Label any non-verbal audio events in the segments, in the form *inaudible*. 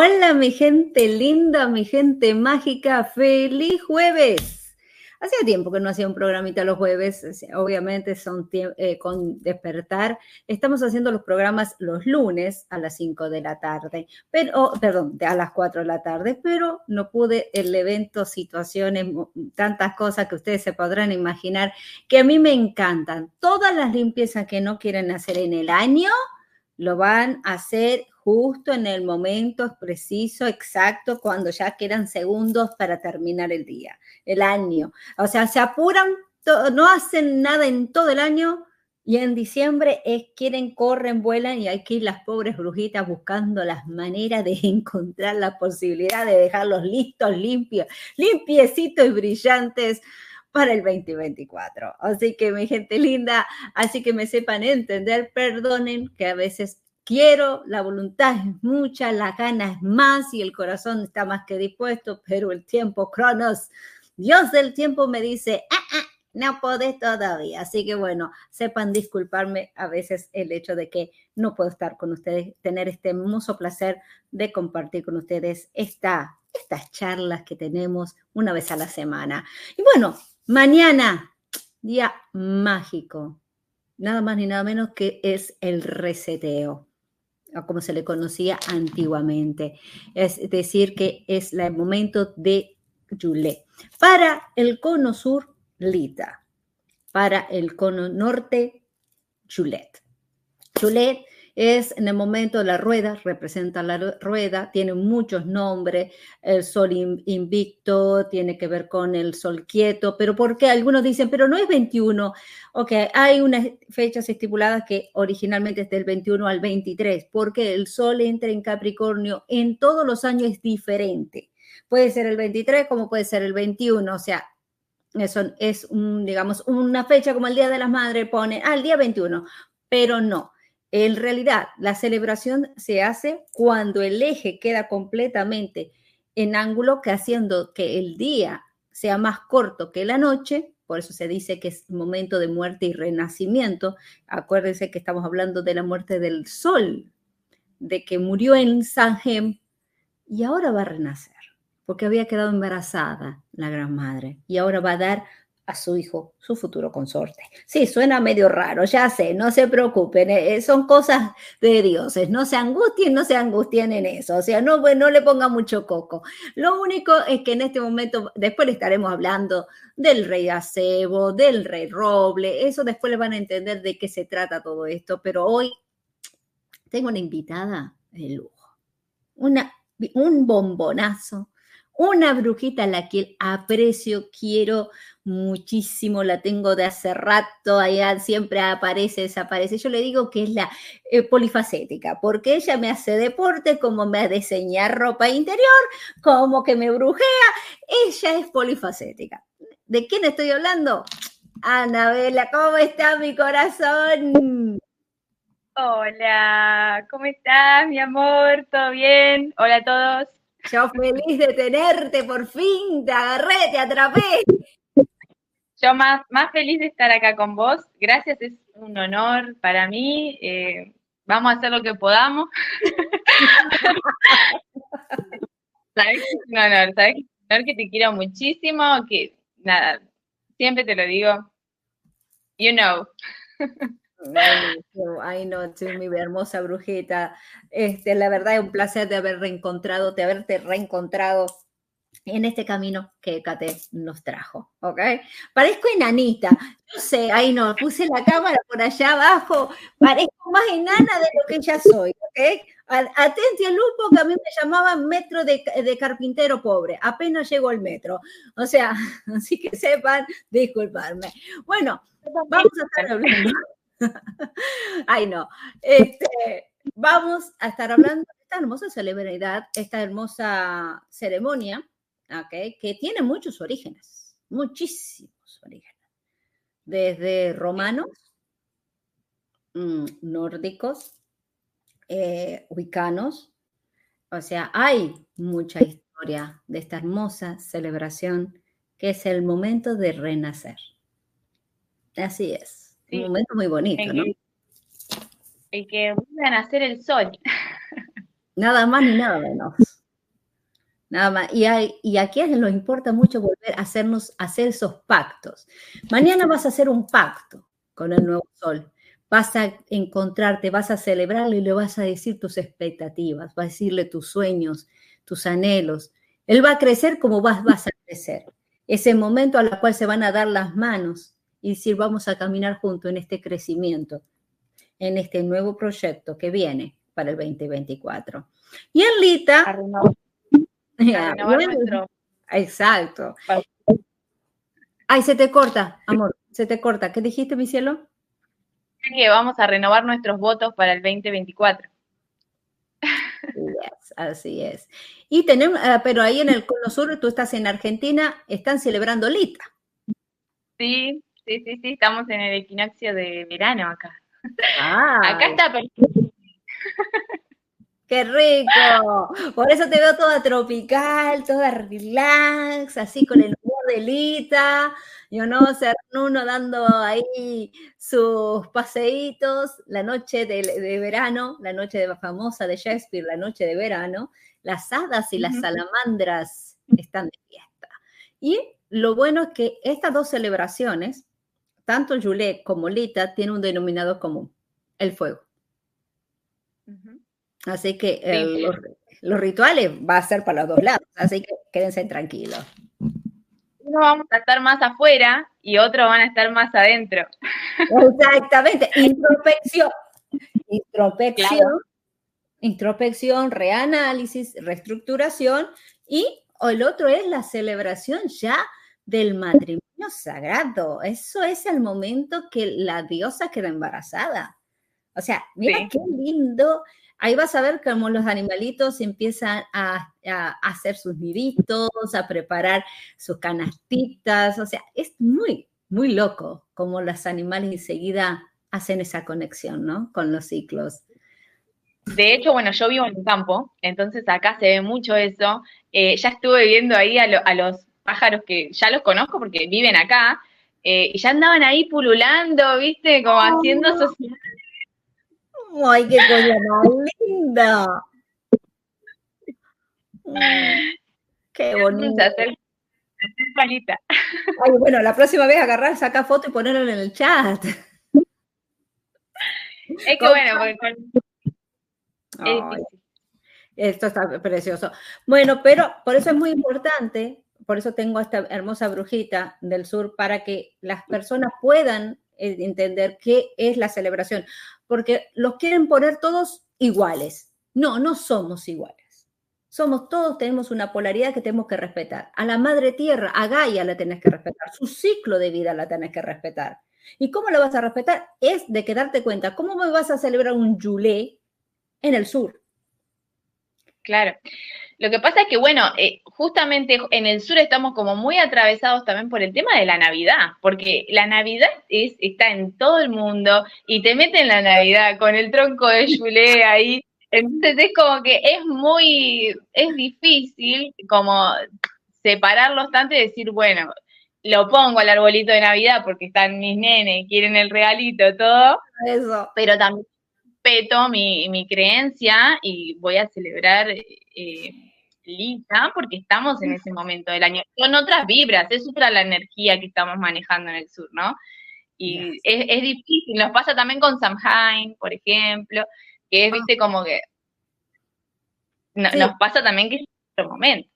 Hola, mi gente linda, mi gente mágica, feliz jueves. Hacía tiempo que no hacía un programita los jueves, obviamente son eh, con despertar. Estamos haciendo los programas los lunes a las 5 de la tarde, pero, perdón, a las 4 de la tarde, pero no pude el evento, situaciones, tantas cosas que ustedes se podrán imaginar que a mí me encantan. Todas las limpiezas que no quieren hacer en el año, lo van a hacer justo en el momento preciso, exacto, cuando ya quedan segundos para terminar el día, el año. O sea, se apuran, no hacen nada en todo el año y en diciembre es, quieren, corren, vuelan y hay que ir las pobres brujitas buscando las maneras de *laughs* encontrar la posibilidad de dejarlos listos, limpios, limpiecitos y brillantes para el 2024. Así que mi gente linda, así que me sepan entender, perdonen que a veces quiero, la voluntad es mucha, la gana es más y el corazón está más que dispuesto, pero el tiempo, Cronos, Dios del tiempo me dice, ah, ah, no podés todavía. Así que bueno, sepan disculparme a veces el hecho de que no puedo estar con ustedes, tener este hermoso placer de compartir con ustedes esta, estas charlas que tenemos una vez a la semana. Y bueno, mañana, día mágico, nada más ni nada menos que es el reseteo como se le conocía antiguamente. Es decir, que es el momento de Yule. Para el cono sur, Lita. Para el cono norte, Julet. Julet es en el momento de la rueda, representa la rueda, tiene muchos nombres, el sol invicto tiene que ver con el sol quieto, pero ¿por qué? Algunos dicen, pero no es 21. Ok, hay unas fechas estipuladas que originalmente es del 21 al 23, porque el sol entra en Capricornio en todos los años es diferente. Puede ser el 23 como puede ser el 21, o sea, eso es un, digamos, una fecha como el Día de las Madres, pone, ah, día 21, pero no. En realidad, la celebración se hace cuando el eje queda completamente en ángulo, que haciendo que el día sea más corto que la noche, por eso se dice que es momento de muerte y renacimiento. Acuérdense que estamos hablando de la muerte del sol, de que murió en Gem y ahora va a renacer, porque había quedado embarazada la gran madre y ahora va a dar a su hijo, su futuro consorte. Sí, suena medio raro, ya sé, no se preocupen, eh, eh, son cosas de dioses, no se angustien, no se angustien en eso, o sea, no, no le ponga mucho coco. Lo único es que en este momento, después le estaremos hablando del rey acebo, del rey roble, eso después le van a entender de qué se trata todo esto, pero hoy tengo una invitada de lujo, una, un bombonazo una brujita a la que aprecio, quiero muchísimo, la tengo de hace rato, allá siempre aparece, desaparece. Yo le digo que es la eh, polifacética, porque ella me hace deporte, como me diseña ropa interior, como que me brujea, ella es polifacética. ¿De quién estoy hablando? Anabela, ¿cómo está mi corazón? Hola, ¿cómo estás, mi amor? ¿Todo bien? Hola a todos. Yo feliz de tenerte, por fin, te agarré, te atrapé. Yo más, más feliz de estar acá con vos. Gracias, es un honor para mí. Eh, vamos a hacer lo que podamos. *laughs* sabes un honor, sabes que te quiero muchísimo, que nada, siempre te lo digo. You know. *laughs* Ay, no, mi hermosa brujita. Este, la verdad es un placer de haber reencontrado, de haberte reencontrado en este camino que Kate nos trajo, ¿ok? Parezco enanita, no sé, ahí no, puse la cámara por allá abajo, parezco más enana de lo que ya soy, ¿ok? Atención, Lupo, que a mí me llamaban metro de, de, carpintero pobre, apenas llegó el metro, o sea, *laughs* así que sepan, disculparme. Bueno, vamos a estar hablando. *laughs* Ay, no. Este, vamos a estar hablando de esta hermosa celebridad, esta hermosa ceremonia, que tiene muchos orígenes, muchísimos orígenes. Desde romanos, mm, nórdicos, eh, huicanos, o sea, hay mucha historia de esta hermosa celebración que es el momento de renacer. Así es. Un momento muy bonito, ¿no? El que vuelve a nacer el sol. *laughs* Nada más ni nada menos. Nada más. Y, hay, y aquí nos importa mucho volver a hacernos, hacer esos pactos. Mañana vas a hacer un pacto con el nuevo sol. Vas a encontrarte, vas a celebrarlo y le vas a decir tus expectativas, vas a decirle tus sueños, tus anhelos. Él va a crecer como vas, vas a crecer. Ese momento a la cual se van a dar las manos y decir vamos a caminar juntos en este crecimiento, en este nuevo proyecto que viene para el 2024. Y en Lita... *laughs* exacto. Ay, se te corta, amor, se te corta. ¿Qué dijiste, mi cielo? Que vamos a renovar nuestros votos para el 2024. así es. Y tenemos, ah, pero ahí en el Cono Sur, tú estás en Argentina, están celebrando Lita. Sí, Sí, sí, sí, estamos en el equinoccio de verano acá. Ah. Acá está perfecto. ¡Qué rico! Por eso te veo toda tropical, toda relax, así con el humor de Lita, yo no, uno dando ahí sus paseitos, la noche de, verano, la noche de, famosa de Shakespeare, la noche de verano, las hadas y las salamandras están de fiesta. Y lo bueno es que estas dos celebraciones tanto Juliet como Lita tienen un denominador común, el fuego. Así que los, rituales va a ser para los dos lados, así que quédense tranquilos. Uno vamos a estar más afuera y otros van a estar más adentro. Exactamente, *laughs* introspección. Introspección, introspección, reanálisis, reestructuración y el otro es la celebración ya del matrimonio sagrado. Eso es el momento que la diosa queda embarazada. O sea, mira qué lindo. Ahí vas a ver cómo los animalitos empiezan a, hacer sus niditos, a preparar sus canastitas. O sea, es muy, muy loco cómo los animales enseguida hacen esa conexión, ¿no? Con los ciclos. De hecho, bueno, yo vivo en un campo, entonces acá se ve mucho eso. Eh, ya estuve viendo ahí a los pájaros que ya los conozco porque viven acá, eh, y ya andaban ahí pululando, ¿viste? Como haciendo sociedad. ¡Ay, qué cosa más linda! Mm, qué bonito. Igualita. Ay, bueno, la próxima vez agarrar, saca foto y ponerlo en el chat. Es que bueno, porque esto está precioso. Bueno, pero por eso es muy importante, por eso tengo esta hermosa brujita del sur, para que las personas puedan eh, entender qué es la celebración, porque los quieren poner todos iguales. No, no somos iguales. Somos todos, tenemos una polaridad que tenemos que respetar. A la madre tierra, a Gaia la tenés que respetar, su ciclo de vida la tenés que respetar. ¿Y cómo lo vas a respetar? Es de que darte cuenta, ¿cómo me vas a celebrar un Yulé en el sur? Claro. Lo que pasa es que, bueno, eh, justamente en el sur estamos como muy atravesados también por el tema de la Navidad, porque la Navidad es, está en todo el mundo y te meten la Navidad con el tronco de Yulé ahí. Entonces es como que es muy, es difícil como separarlos tanto y decir, bueno, lo pongo al arbolito de Navidad porque están mis nenes, quieren el regalito, todo. Eso. Pero también respeto mi, mi creencia y voy a celebrar eh, lisa porque estamos en ese momento del año. Son otras vibras, es otra la energía que estamos manejando en el sur, ¿no? Y es, difícil, nos pasa también con Samhain, por ejemplo, que es, viste, como que nos pasa también que es otro momento.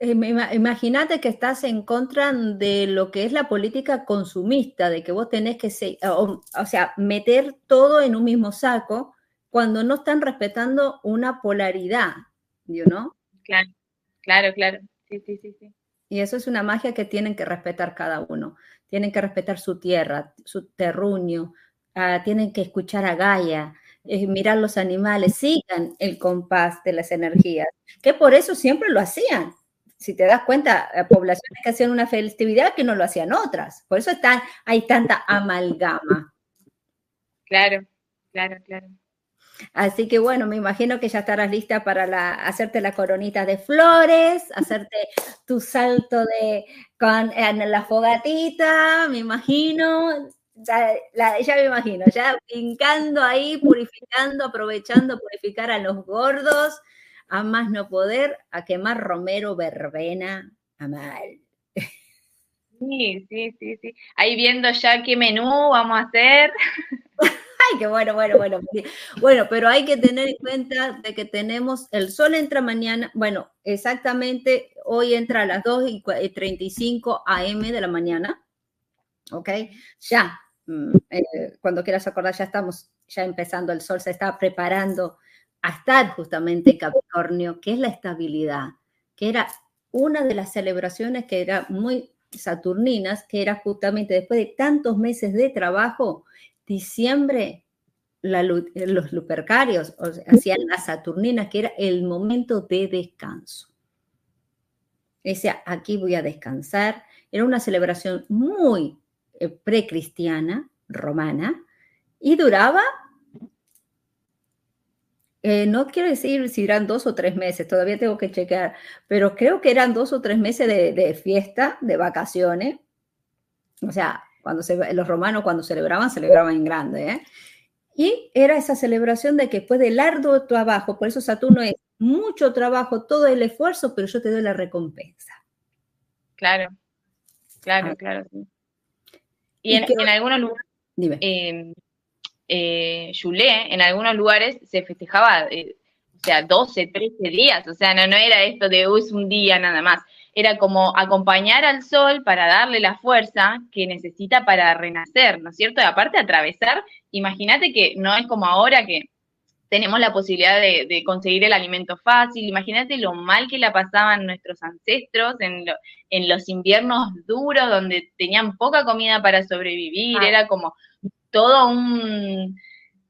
Eh, imagínate que estás en contra de lo que es la política consumista, de que vos tenés que, o, sea, meter todo en un mismo saco cuando no están respetando una polaridad, ¿no? Claro, claro, claro. Sí, sí, sí, sí. Y eso es una magia que tienen que respetar cada uno. Tienen que respetar su tierra, su terruño, ah, tienen que escuchar a Gaia, eh, mirar los animales, sigan el compás de las energías, que por eso siempre lo hacían si te das cuenta, poblaciones que hacían una festividad que no lo hacían otras. Por eso están, hay tanta amalgama. Claro, claro, claro. Así que bueno, me imagino que ya estarás lista para la, hacerte la coronita de flores, hacerte tu salto de con en la fogatita, me imagino. Ya, ya me imagino, ya brincando ahí, purificando, aprovechando, purificar a los gordos a más no poder, a quemar romero, verbena, a mal. Sí, sí, sí, sí. Ahí viendo ya qué menú vamos a hacer. *laughs* Ay, qué bueno, bueno, bueno. Bueno, pero hay que tener en cuenta de que tenemos, el sol entra mañana, bueno, exactamente, hoy entra a las 2 y 35 AM de la mañana, ¿ok? Ya, mm, eh, cuando quieras acordar, ya estamos ya empezando, el sol se está preparando a estar justamente en Capricornio, que es la estabilidad, que era una de las celebraciones que era muy saturninas, que era justamente después de tantos meses de trabajo, diciembre, los lupercarios hacían las saturninas, que era el momento de descanso. Decía, aquí voy a descansar. Era una celebración muy eh, precristiana, romana, y duraba eh, no quiero decir si eran dos o tres meses, todavía tengo que chequear, pero creo que eran dos o tres meses de, fiesta, de vacaciones. O sea, cuando los romanos cuando celebraban, celebraban en grande. ¿eh? Y era esa celebración de que después del arduo trabajo, por eso Saturno es mucho trabajo, todo el esfuerzo, pero yo te doy la recompensa. Claro, claro, ah. claro. Y, en, algunos lugares, dime. Eh, en algunos lugares se festejaba, eh, o sea, 12, 13 días, o sea, no, no era esto de es un día nada más, era como acompañar al sol para darle la fuerza que necesita para renacer, ¿no es cierto? Y aparte atravesar, imagínate que no es como ahora que tenemos la posibilidad de, conseguir el alimento fácil. Imagínate lo mal que la pasaban nuestros ancestros en, en los inviernos duros, donde tenían poca comida para sobrevivir. Ah. Era como todo un,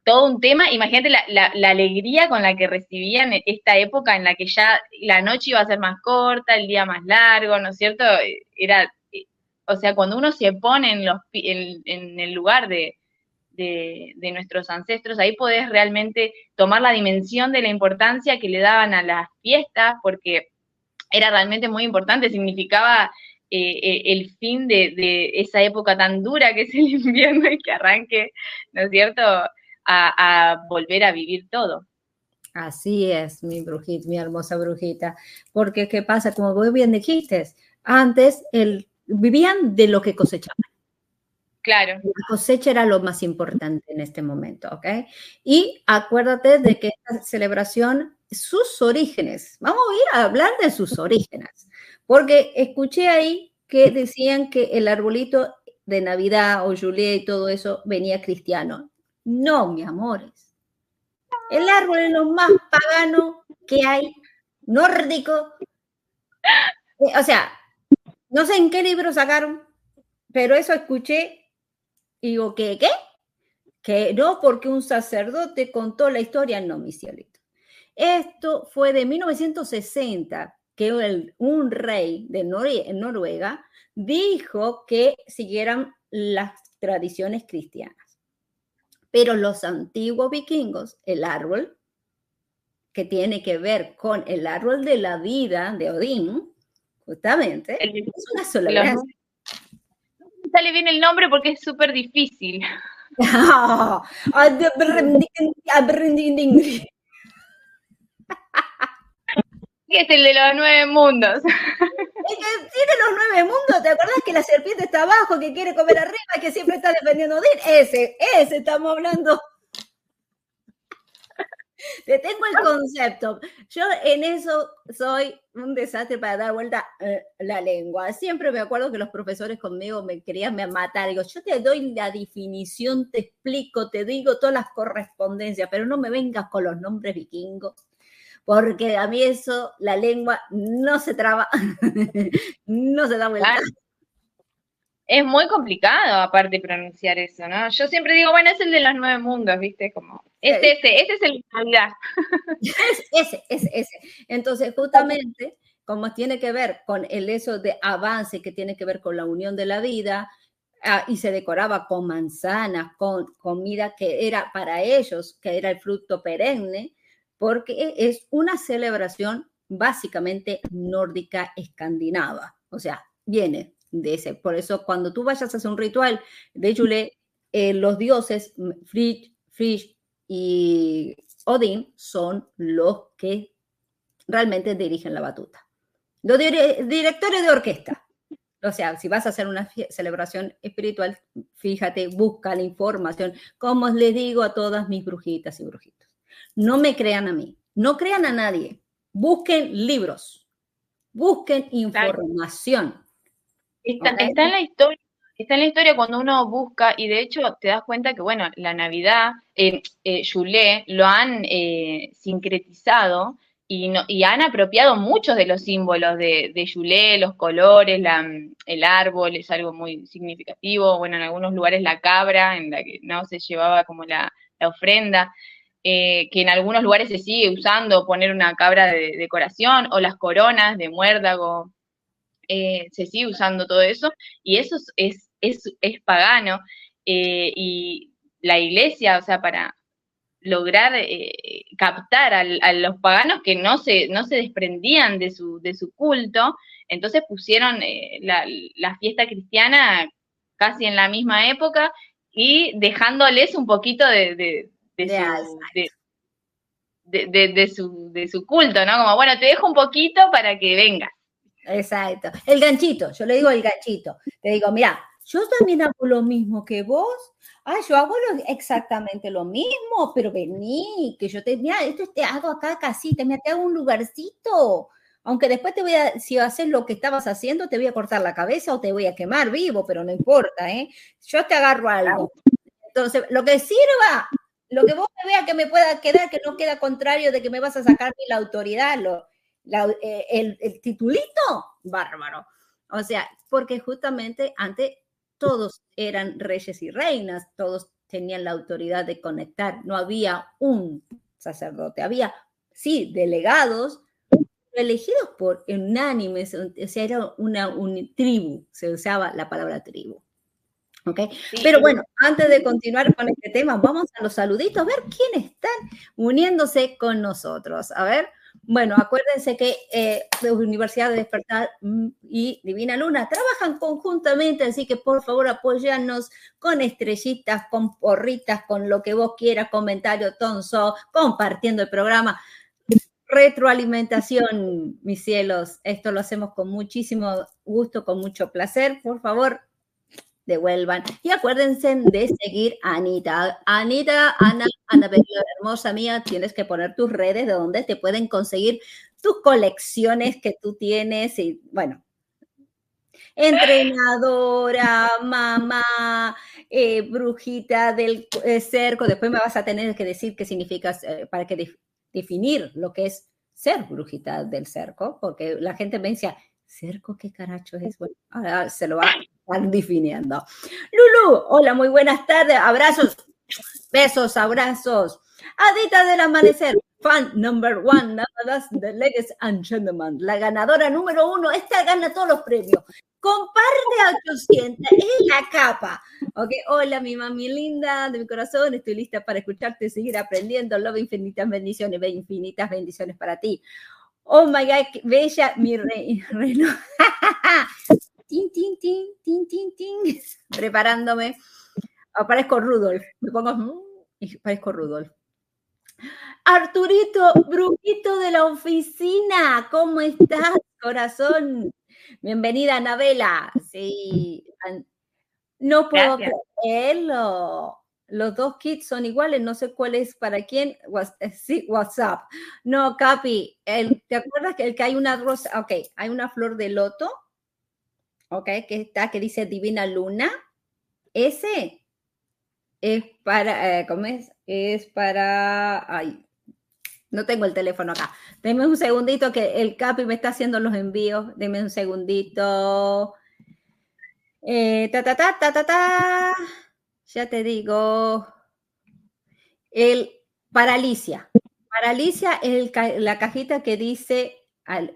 todo un tema. Imagínate la, alegría con la que recibían esta época en la que ya la noche iba a ser más corta, el día más largo, ¿no es cierto? Era, o sea, cuando uno se pone en, los, en, el lugar de, de, nuestros ancestros, ahí podés realmente tomar la dimensión de la importancia que le daban a las fiestas, porque era realmente muy importante, significaba eh, eh, el fin de, esa época tan dura que es el *laughs* invierno y que arranque, ¿no es cierto?, a, volver a vivir todo. Así es, mi brujita, mi hermosa brujita. Porque, ¿qué pasa? Como vos bien dijiste, Antes el, vivían de lo que cosechaban. Claro. La cosecha era lo más importante en este momento, ¿ok? Y acuérdate de que esta celebración, sus orígenes, vamos a ir a hablar de sus orígenes, porque escuché ahí que decían que el arbolito de Navidad o Juliet y todo eso venía cristiano. No, mi amores. El árbol es lo más pagano que hay, nórdico. Eh, o sea, no sé en qué libro sacaron, pero eso escuché digo, ¿qué? ¿Qué? Que no, porque un sacerdote contó la historia, no, mi cielito. Esto fue de 1960, que un rey de Noruega dijo que siguieran las tradiciones cristianas. Pero los antiguos vikingos, el árbol, que tiene que ver con el árbol de la vida de Odín, justamente, es una sola sale bien el nombre porque es súper difícil. *laughs* ¿Qué es el de los nueve mundos? *laughs* Es que tiene los nueve mundos, ¿te acuerdas que la serpiente está abajo, que quiere comer arriba que siempre está defendiendo a Odín? Ese, ese estamos hablando. Te tengo el concepto. Yo en eso soy un desastre para dar vuelta eh, la lengua. Siempre me acuerdo que los profesores conmigo me querían matar. Digo, yo te doy la definición, te explico, te digo todas las correspondencias, pero no me vengas con los nombres vikingos, porque a mí eso, la lengua no se traba, *laughs* no se da vuelta. Es muy complicado, aparte, pronunciar eso, ¿no? Yo siempre digo, bueno, es el de los nueve mundos, ¿viste? Como, es ese, ese es el de Navidad. ese, ese, ese. Entonces, justamente, como tiene que ver con el eso de avance, que tiene que ver con la unión de la vida, ah, y se decoraba con manzanas, con comida que era para ellos, que era el fruto perenne, porque es una celebración básicamente nórdica escandinava. O sea, viene de ese. Por eso, cuando tú vayas a hacer un ritual de Yule, eh, los dioses Frigg, Frigg y Odín son los que realmente dirigen la batuta. Los directores de orquesta. O sea, si vas a hacer una celebración espiritual, fíjate, busca la información, como les digo a todas mis brujitas y brujitos. No me crean a mí, no crean a nadie. Busquen libros, busquen información. Está, en la historia, está en la historia cuando uno busca, y de hecho te das cuenta que, bueno, la Navidad, eh, eh lo han eh, sincretizado y, no, y han apropiado muchos de los símbolos de, de los colores, la, el árbol es algo muy significativo, bueno, en algunos lugares la cabra, en la que no se llevaba como la, ofrenda. Eh, que en algunos lugares se sigue usando poner una cabra de decoración o las coronas de muérdago eh, se sigue usando todo eso, y eso es, es, es pagano. Eh, y la iglesia, o sea, para lograr captar a, los paganos que no se, no se desprendían de su, de su culto, entonces pusieron la, fiesta cristiana casi en la misma época y dejándoles un poquito de, de, su, de, su, culto, ¿no? Como, bueno, te dejo un poquito para que vengas. Exacto. El ganchito, yo le digo el ganchito. Te digo, mira, yo también hago lo mismo que vos. Ah, yo hago exactamente lo mismo, pero vení, que yo te, mira, esto te hago acá casita, me te hago un lugarcito. Aunque después te voy a, si haces lo que estabas haciendo, te voy a cortar la cabeza o te voy a quemar vivo, pero no importa, ¿eh? Yo te agarro algo. Entonces, lo que sirva, lo que vos me veas que me pueda quedar, que no queda contrario de que me vas a sacar la autoridad, lo, eh, el, titulito, bárbaro. O sea, porque justamente antes todos eran reyes y reinas, todos tenían la autoridad de conectar, no había un sacerdote, había, sí, delegados elegidos por unánimes, o sea, era una, tribu, se usaba la palabra tribu. ¿Ok? Pero bueno, antes de continuar con este tema, vamos a los saluditos, a ver quiénes están uniéndose con nosotros. A ver, bueno, acuérdense que eh, la Universidad de Despertar mm, y Divina Luna trabajan conjuntamente, así que por favor apóyanos con estrellitas, con porritas, con lo que vos quieras, comentario tonso, compartiendo el programa. retroalimentación, mis cielos. Esto lo hacemos con muchísimo gusto, con mucho placer. Por favor, devuelvan. Y acuérdense de seguir a Anita. Anita, Ana, Ana, hermosa mía, tienes que poner tus redes de donde te pueden conseguir tus colecciones que tú tienes y bueno. Entrenadora, mamá, eh, brujita del eh, cerco. Después me vas a tener que decir qué significa eh, para que definir lo que es ser brujita del cerco, porque la gente me decía, cerco, ¿qué caracho es? Bueno, ahora se lo va a estar definiendo. Lulu, hola, muy buenas tardes, abrazos, besos, abrazos. Adita del amanecer, fan number one, nada más de Ladies and Gentlemen, la ganadora número uno, esta gana todos los premios. Comparte a 800, es la capa. Ok, hola mi mami linda de mi corazón, estoy lista para escucharte y seguir aprendiendo. Love, infinitas bendiciones, infinitas bendiciones para ti. Oh my God, bella, mi reino. *laughs* *laughs* tin, tin, tin, tin, tin, tin. *laughs* Preparándome. Aparezco Rudolf. Me pongo mm, y parezco Rudolf. Arturito, brujito de la oficina, ¿cómo estás, corazón? Bienvenida, Anabela. Sí, no puedo creerlo. Los dos kits son iguales, no sé cuál es para quién. Eh, sí, WhatsApp. No, Capi, ¿te acuerdas que el que hay una rosa? Ok, hay una flor de loto, ok, que está, que dice Divina Luna. Ese es para, eh, ¿cómo es? Es para, ay, no tengo el teléfono acá. Deme un segundito que el Capi me está haciendo los envíos. Deme un segundito. Eh, ta, ta, ta, ta, ta, ta. Ya te digo. El paralicia. Paralicia es la cajita que dice,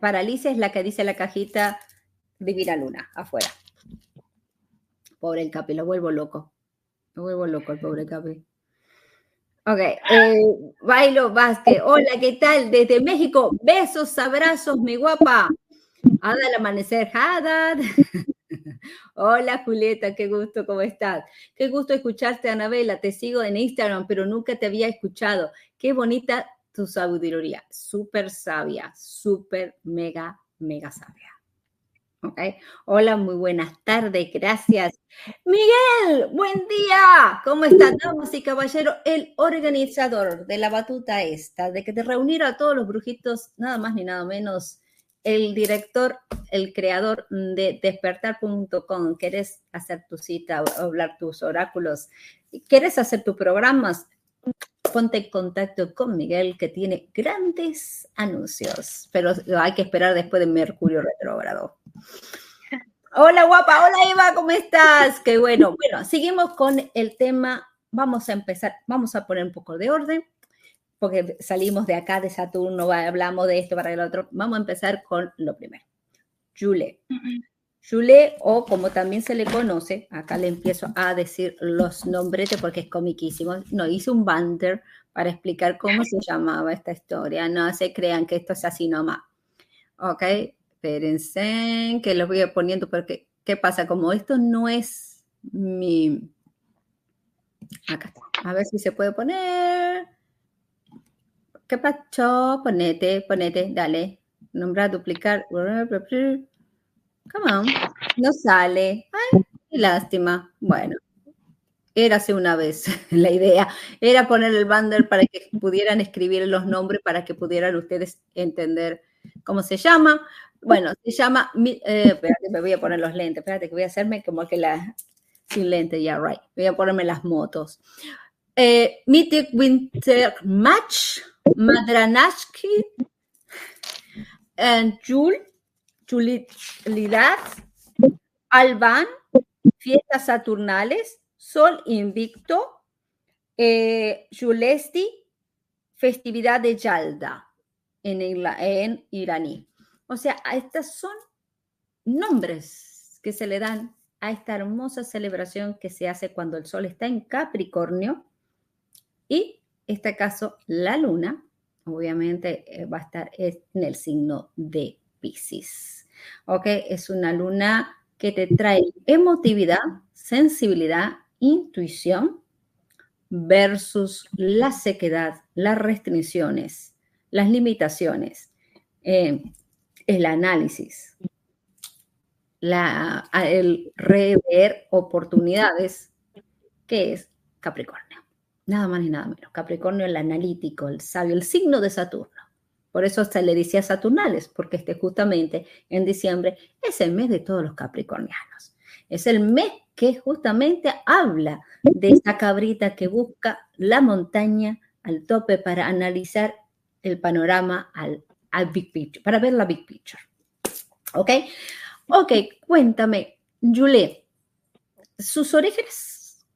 paralicia es la que dice la cajita Divina Luna, afuera. Pobre el Capi, lo vuelvo loco. Lo vuelvo loco el pobre Capi. Ok, eh, Bailo Vázquez, hola, ¿qué tal? Desde México, besos, abrazos, mi guapa. Ada al amanecer, Hadad. *laughs* hola, Julieta, qué gusto, ¿cómo estás? Qué gusto escucharte, Anabela. Te sigo en Instagram, pero nunca te había escuchado. Qué bonita tu sabiduría, súper sabia, súper, mega, mega sabia. Okay. Hola, muy buenas tardes, gracias. Miguel, buen día. ¿Cómo están, damas y caballeros? El organizador de la batuta esta, de que te reunir a todos los brujitos, nada más ni nada menos, el director, el creador de despertar.com. ¿Quieres hacer tu cita, hablar tus oráculos? ¿Quieres hacer tus programas? ponte en contacto con Miguel, que tiene grandes anuncios, pero hay que esperar después de Mercurio retrógrado. Hola guapa, hola Eva, ¿cómo estás? Qué bueno. Bueno, seguimos con el tema. Vamos a empezar, vamos a poner un poco de orden, porque salimos de acá de Saturno, hablamos de esto para el otro. Vamos a empezar con lo primero. Jule. Jule, o como también se le conoce, acá le empiezo a decir los nombres porque es comiquísimo. No, hice un banter para explicar cómo se llamaba esta historia. No se crean que esto es así nomás. Ok, espérense, que los voy a poniendo porque, ¿qué pasa? Como esto no es mi... Acá está. A ver si se puede poner. ¿Qué pasó? Ponete, ponete, dale. Nombrar, duplicar. Come on. No sale. Ay, qué lástima. Bueno, érase una vez *laughs* la idea. Era poner el banner para que pudieran escribir los nombres, para que pudieran ustedes entender cómo se llama. Bueno, se llama. Eh, espérate, me voy a poner los lentes. Espérate, que voy a hacerme como que la. Sin lentes, ya, right. Voy a ponerme las motos. Eh, Mythic Winter Match, Madranashki, and Jules Chulidad, Alban, fiestas saturnales, Sol Invicto, eh, Julesti, festividad de Yalda en, en iraní. O sea, estos son nombres que se le dan a esta hermosa celebración que se hace cuando el sol está en Capricornio y, en este caso, la luna, obviamente, eh, va a estar en el signo de Pisces. ¿ok? Es una luna que te trae emotividad, sensibilidad, intuición versus la sequedad, las restricciones, las limitaciones, eh, el análisis, la, el rever oportunidades, que es Capricornio. Nada más ni nada menos. Capricornio, el analítico, el sabio, el signo de Saturno. Por eso se le decía Saturnales, porque este justamente en diciembre es el mes de todos los capricornianos. Es el mes que justamente habla de esa cabrita que busca la montaña al tope para analizar el panorama al, al big picture, para ver la big picture. ¿Ok? Ok, cuéntame, Julie, sus orígenes,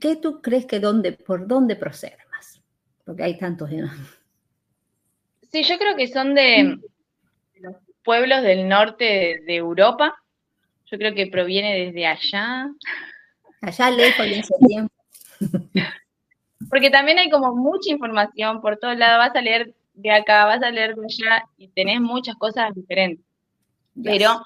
¿qué tú crees que dónde, por dónde procede más? Porque hay tantos. Sí, yo creo que son de los pueblos del norte de, Europa. Yo creo que proviene desde allá. Allá lejos de ese tiempo. *laughs* Porque también hay como mucha información por todos lados. Vas a leer de acá, vas a leer de allá y tenés muchas cosas diferentes. Pero,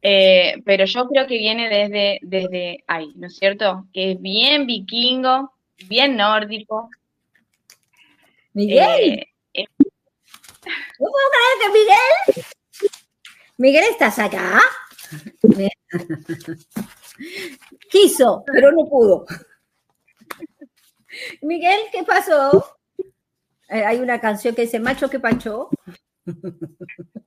eh, pero yo creo que viene desde, desde ahí, ¿no es cierto? Que es bien vikingo, bien nórdico. Miguel. Eh, eh. ¿No puedo creer que Miguel? Miguel, ¿estás acá? *laughs* Quiso, pero no pudo. *laughs* Miguel, ¿qué pasó? Eh, hay una canción que dice Macho que Pancho. *laughs*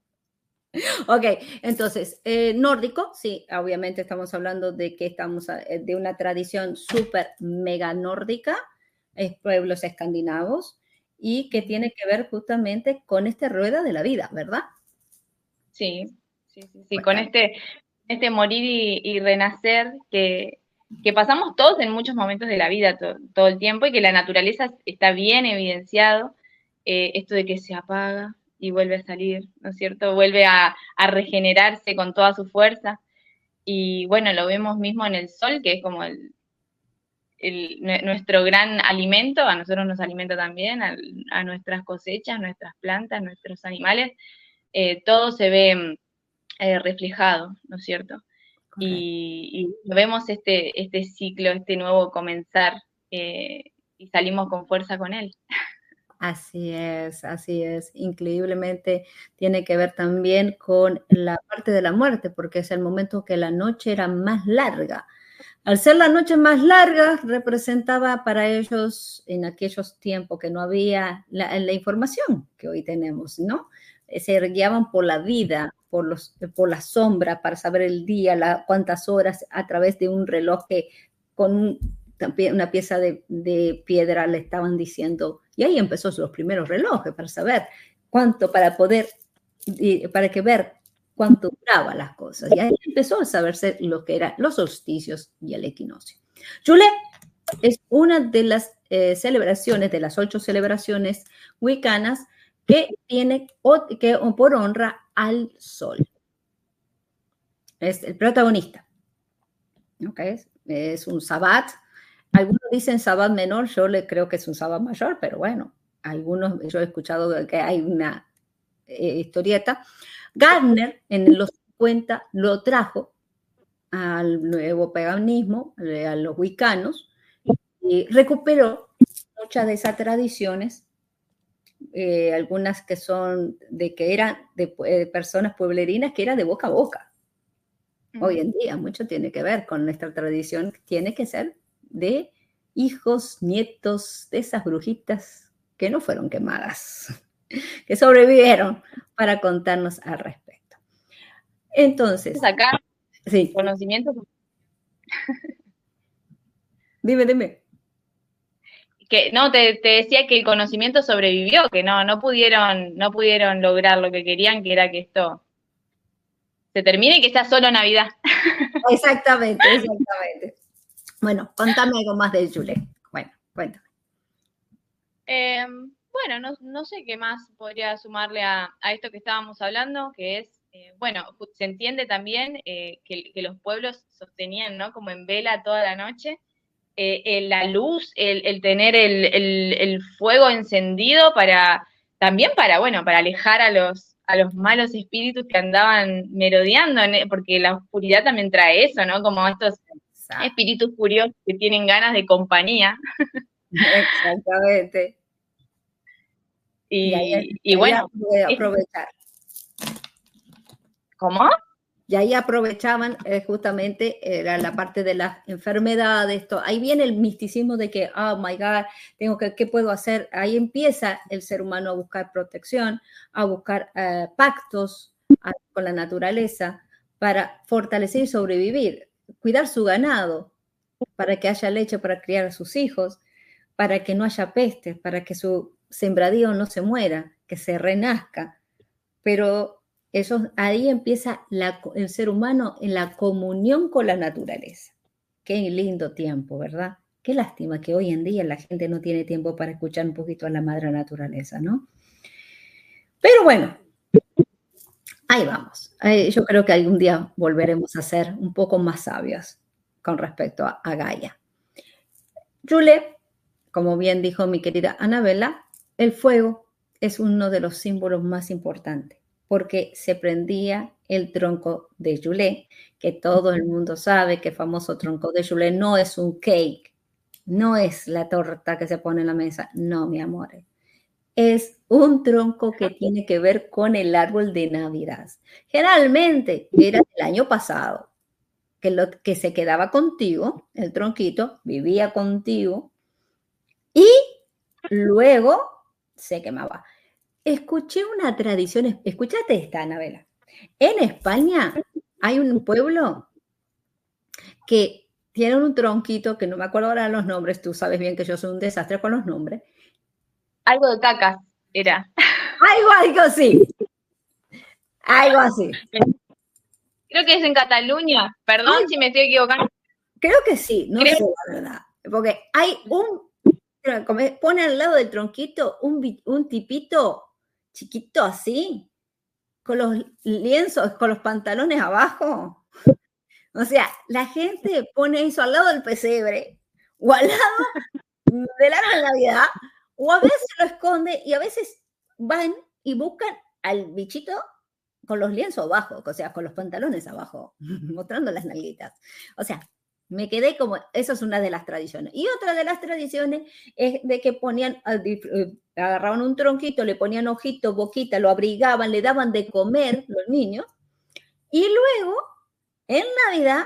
ok, entonces, eh, nórdico, sí, obviamente estamos hablando de que estamos eh, de una tradición súper mega nórdica, es pueblos escandinavos, y que tiene que ver justamente con esta rueda de la vida, ¿verdad? Sí, sí, sí, sí. con este, este morir y renacer que, que pasamos todos en muchos momentos de la vida todo el tiempo y que la naturaleza está bien evidenciado, eh, esto de que se apaga y vuelve a salir, ¿no es cierto? Vuelve a, regenerarse con toda su fuerza. Y bueno, lo vemos mismo en el sol, que es como el, nuestro gran alimento, a nosotros nos alimenta también, a, nuestras cosechas, nuestras plantas, nuestros animales, eh, todo se ve eh, reflejado, ¿no es cierto? Y, vemos este, este ciclo, este nuevo comenzar eh, y salimos con fuerza con él. Así es, así es. Increíblemente tiene que ver también con la parte de la muerte, porque es el momento que la noche era más larga. Al ser la noche más larga, representaba para ellos en aquellos tiempos que no había la, la información que hoy tenemos, ¿no? Se guiaban por la vida, por, los, por la sombra para saber el día, la, cuántas horas a través de un reloj que con una pieza de, piedra le estaban diciendo. Y ahí empezó los primeros relojes para saber cuánto, para poder, para que ver cuánto duraba las cosas. Y ahí empezó a saberse lo que eran los solsticios y el equinoccio. Chule es una de las eh, celebraciones, de las ocho celebraciones wicanas, que tiene que por honra al sol. Es el protagonista. ¿Okay? Es un sabbat. Algunos dicen sabbat menor, yo le creo que es un sabbat mayor, pero bueno, algunos, yo he escuchado que hay una eh, historieta. Gardner en los 50 lo trajo al nuevo paganismo, eh, a los wicanos, y recuperó muchas de esas tradiciones eh, algunas que son de que eran de, eh, personas pueblerinas que era de boca a boca. Hoy en día mucho tiene que ver con nuestra tradición, tiene que ser de hijos, nietos de esas brujitas que no fueron quemadas, *laughs* que sobrevivieron para contarnos al respecto. Entonces, acá sí. conocimiento. dime, dime que no te, decía que el conocimiento sobrevivió, que no, no pudieron, no pudieron lograr lo que querían, que era que esto se termine y que sea solo Navidad. *laughs* Exactamente, exactamente. Bueno, contame algo más de Julie. Bueno, cuéntame. Em, bueno, no, sé qué más podría sumarle a, esto que estábamos hablando, que es, eh, bueno, se entiende también eh, que, que, los pueblos sostenían, ¿no? Como en vela toda la noche, eh, la luz, el, tener el, fuego encendido para, también para, bueno, para alejar a los, a los malos espíritus que andaban merodeando, porque la oscuridad también trae eso, ¿no? Como estos espíritus curiosos que tienen ganas de compañía. Exactamente. *laughs* Y, bueno. Aprovechar. ¿Cómo? Y ahí aprovechaban eh, justamente la parte de las enfermedades, esto. ahí viene el misticismo de que, oh my God, tengo que, ¿qué puedo hacer? Ahí empieza el ser humano a buscar protección, a buscar eh, pactos con la naturaleza para fortalecer y sobrevivir, cuidar su ganado, para que haya leche para criar a sus hijos, para que no haya peste, para que su sembradío no se muera, que se renazca. Pero eso, ahí empieza el ser humano en la comunión con la naturaleza. Qué lindo tiempo, ¿verdad? Qué lástima que hoy en día la gente no tiene tiempo para escuchar un poquito a la madre naturaleza, ¿no? Pero bueno, ahí vamos. Yo creo que algún día volveremos a ser un poco más sabios con respecto a, Gaia. Jule, como bien dijo mi querida Anabela, el fuego es uno de los símbolos más importantes porque se prendía el tronco de Julé, que todo el mundo sabe que el famoso tronco de Julé no es un cake, no es la torta que se pone en la mesa, no, mi amor. Es un tronco que *laughs* tiene que ver con el árbol de Navidad. Generalmente era el año pasado, que, lo, que se quedaba contigo, el tronquito, vivía contigo y luego se quemaba escuché una tradición, escúchate esta, Anabela. En España hay un pueblo que tiene un tronquito, que no me acuerdo ahora los nombres, tú sabes bien que yo soy un desastre con los nombres. Algo de cacas era. *laughs* Algo, algo así. Algo así. Creo que es en Cataluña. Perdón si me estoy equivocando. Creo que sí, no sé la verdad. Porque hay un, pone al lado del tronquito un, un tipito chiquito así, con los lienzos, con los pantalones abajo. O sea, la gente pone eso al lado del pesebre o al lado del árbol de Navidad, o a veces lo esconde y a veces van y buscan al bichito con los lienzos abajo, o sea, con los pantalones abajo, *laughs* mostrando las nalguitas. O sea, me quedé como, eso es una de las tradiciones. Y otra de las tradiciones es de que ponían, eh, agarraban un tronquito, le ponían ojito, boquita, lo abrigaban, le daban de comer los niños. Y luego, en Navidad,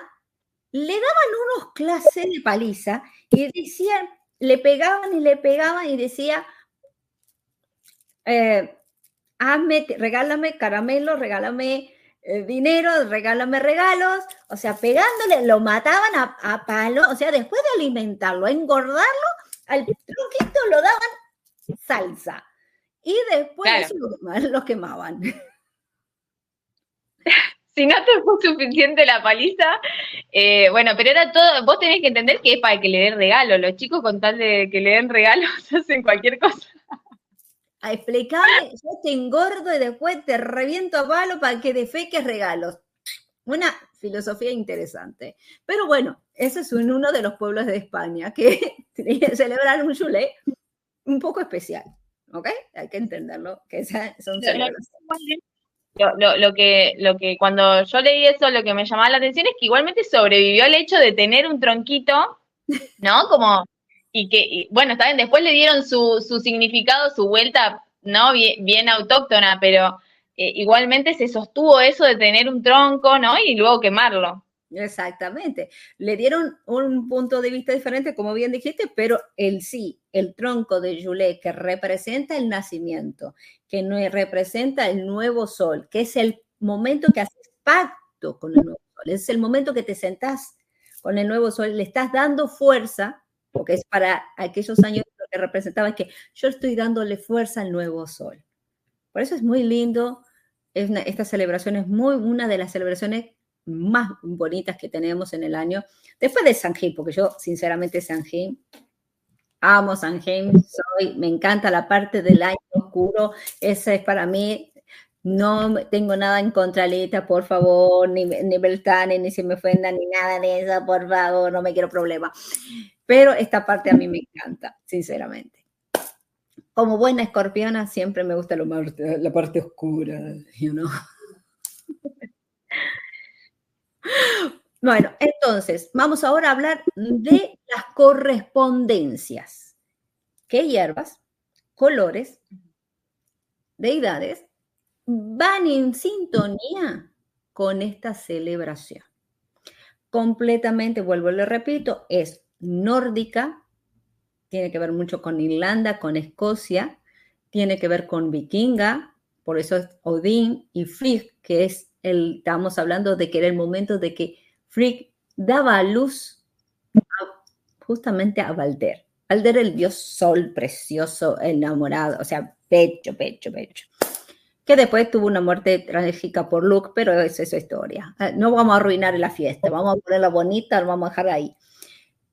le daban unos clases de paliza y decían, le pegaban y le pegaban y decía, eh, regálame caramelo, regálame eh, dinero, regálame regalos, o sea, pegándole, lo mataban a, palo, o sea, después de alimentarlo, engordarlo, al tronquito lo daban salsa. Y después lo, quemaban. *laughs* si no te fue suficiente la paliza, eh, bueno, pero era todo, vos tenés que entender que es para que le den regalo, los chicos con tal de que le den regalos *laughs* hacen cualquier cosa a explicarme, yo te engordo y después te reviento a palo para que defeques regalos. Una filosofía interesante. Pero bueno, ese es uno de los pueblos de España que *laughs* celebran un chulé un poco especial. ¿Ok? Hay que entenderlo, que son lo, lo, que, lo que cuando yo leí eso, lo que me llamaba la atención es que igualmente sobrevivió el hecho de tener un tronquito, ¿no? Como y que, bueno, está después le dieron su, su significado, su vuelta, ¿no? Bien, autóctona, pero eh, igualmente se sostuvo eso de tener un tronco, ¿no? Y luego quemarlo. Exactamente. Le dieron un punto de vista diferente, como bien dijiste, pero el sí, el tronco de Julet que representa el nacimiento, que representa el nuevo sol, que es el momento que haces pacto con el nuevo sol, es el momento que te sentás con el nuevo sol, le estás dando fuerza porque es para aquellos años lo que representaba que yo estoy dándole fuerza al nuevo sol. Por eso es muy lindo, es esta celebración es muy, una de las celebraciones más bonitas que tenemos en el año, después de San Gil, porque yo sinceramente San Gil, amo San Gil, soy, me encanta la parte del año oscuro, esa es para mí, no tengo nada en contra, Lita, por favor, ni, ni Beltane, ni se me ofenda, ni nada de eso, por favor, no me quiero problema. Pero esta parte a mí me encanta, sinceramente. Como buena escorpiona, siempre me gusta lo la parte oscura, you know? *laughs* Bueno, entonces, vamos ahora a hablar de las correspondencias. ¿Qué hierbas, colores deidades van en sintonía con esta celebración. Completamente, vuelvo y le repito, es nórdica, tiene que ver mucho con Irlanda, con Escocia, tiene que ver con vikinga, por eso es Odín y Frigg, que es el, estamos hablando de que era el momento de que Frigg daba a luz justamente a Valder. Valder, el dios sol precioso, enamorado, o sea, pecho, pecho, pecho. Que después tuvo una muerte trágica por Luke, pero esa es su historia. Ah, no vamos a arruinar la fiesta, vamos a ponerla bonita, lo vamos a dejar ahí.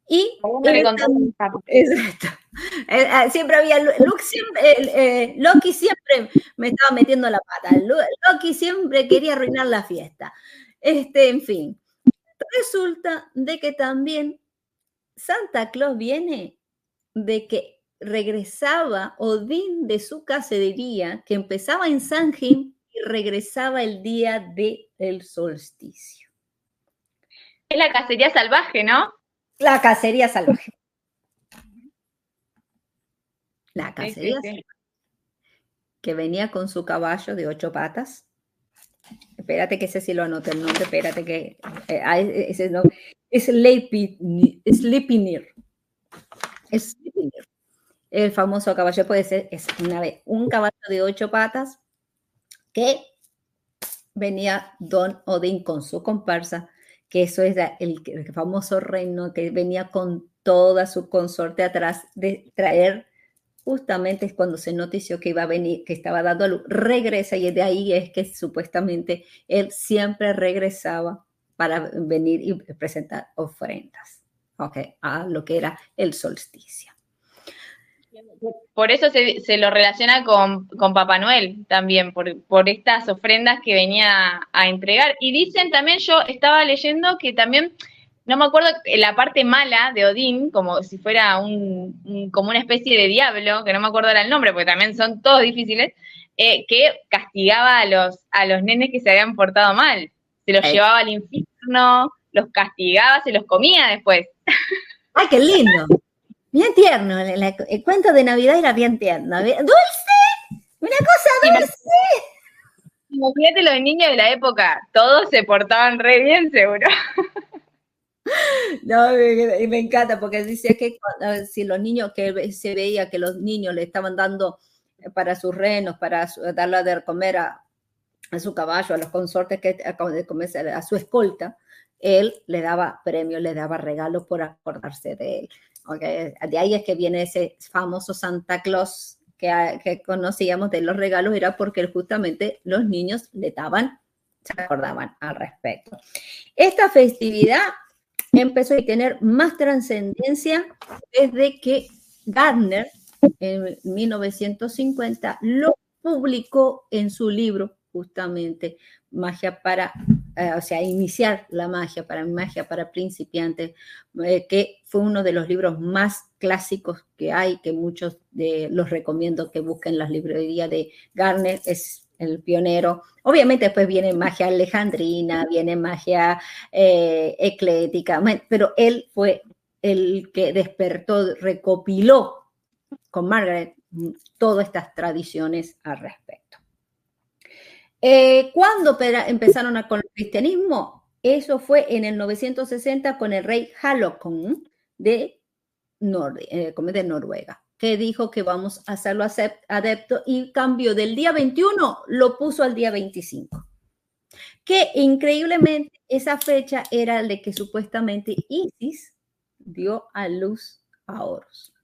Y exacto. Eh, ah, siempre había Luke siempre, eh, Loki siempre me estaba metiendo la pata. Loki siempre quería arruinar la fiesta. Este, en fin, resulta de que también Santa Claus viene de que regresaba Odín de su cacería, que empezaba en Sanjim y regresaba el día del solsticio. Es la cacería salvaje, ¿no? La cacería salvaje. La cacería salvaje. Que venía con su caballo de ocho patas. Espérate que ese sí lo anoté el nombre, espérate que eh, ese no, es Sleipnir. Es El famoso caballo puede ser es una vez un caballo de ocho patas que venía Don Odín con su comparsa, que eso es el, famoso reino que venía con toda su consorte atrás de traer justamente es cuando se notició que iba a venir, que estaba dando a luz, regresa y de ahí es que supuestamente él siempre regresaba para venir y presentar ofrendas okay, a lo que era el solsticio. Por eso se, lo relaciona con, Papá Noel también, por, por, estas ofrendas que venía a entregar. Y dicen también, yo estaba leyendo que también, no me acuerdo, la parte mala de Odín, como si fuera un, como una especie de diablo, que no me acuerdo el nombre, porque también son todos difíciles, eh, que castigaba a los, a los nenes que se habían portado mal se los llevaba al infierno, los castigaba, se los comía después. ¡Ay, qué lindo! Bien tierno, el, cuento de Navidad era bien tierno. ¡Dulce! ¡Una cosa dulce! Imagínate los niños de la época, todos se portaban re bien, seguro. No, me, me encanta porque dice que si los niños, que se veía que los niños le estaban dando para sus renos, para darle de comer a, a su caballo, a los consortes que acaban de comenzar, a su escolta, él le daba premios, le daba regalos por acordarse de él. De ahí es que viene ese famoso Santa Claus que, que, conocíamos de los regalos, era porque justamente los niños le daban, se acordaban al respecto. Esta festividad empezó a tener más trascendencia desde que Gardner en 1950 lo publicó en su libro justamente magia para, eh, o sea, iniciar la magia, para magia para principiantes, eh, que fue uno de los libros más clásicos que hay, que muchos de los recomiendo que busquen las librerías de Garner, es el pionero. Obviamente después viene magia alejandrina, viene magia eh, eclética, pero él fue el que despertó, recopiló con Margaret mm, todas estas tradiciones al respecto. Eh, ¿Cuándo empezaron con el cristianismo? Eso fue en el 960 con el rey Halokon de, eh, de Noruega, que dijo que vamos a hacerlo adepto y cambió del día 21, lo puso al día 25. Que increíblemente esa fecha era de que supuestamente Isis dio a luz a Horus.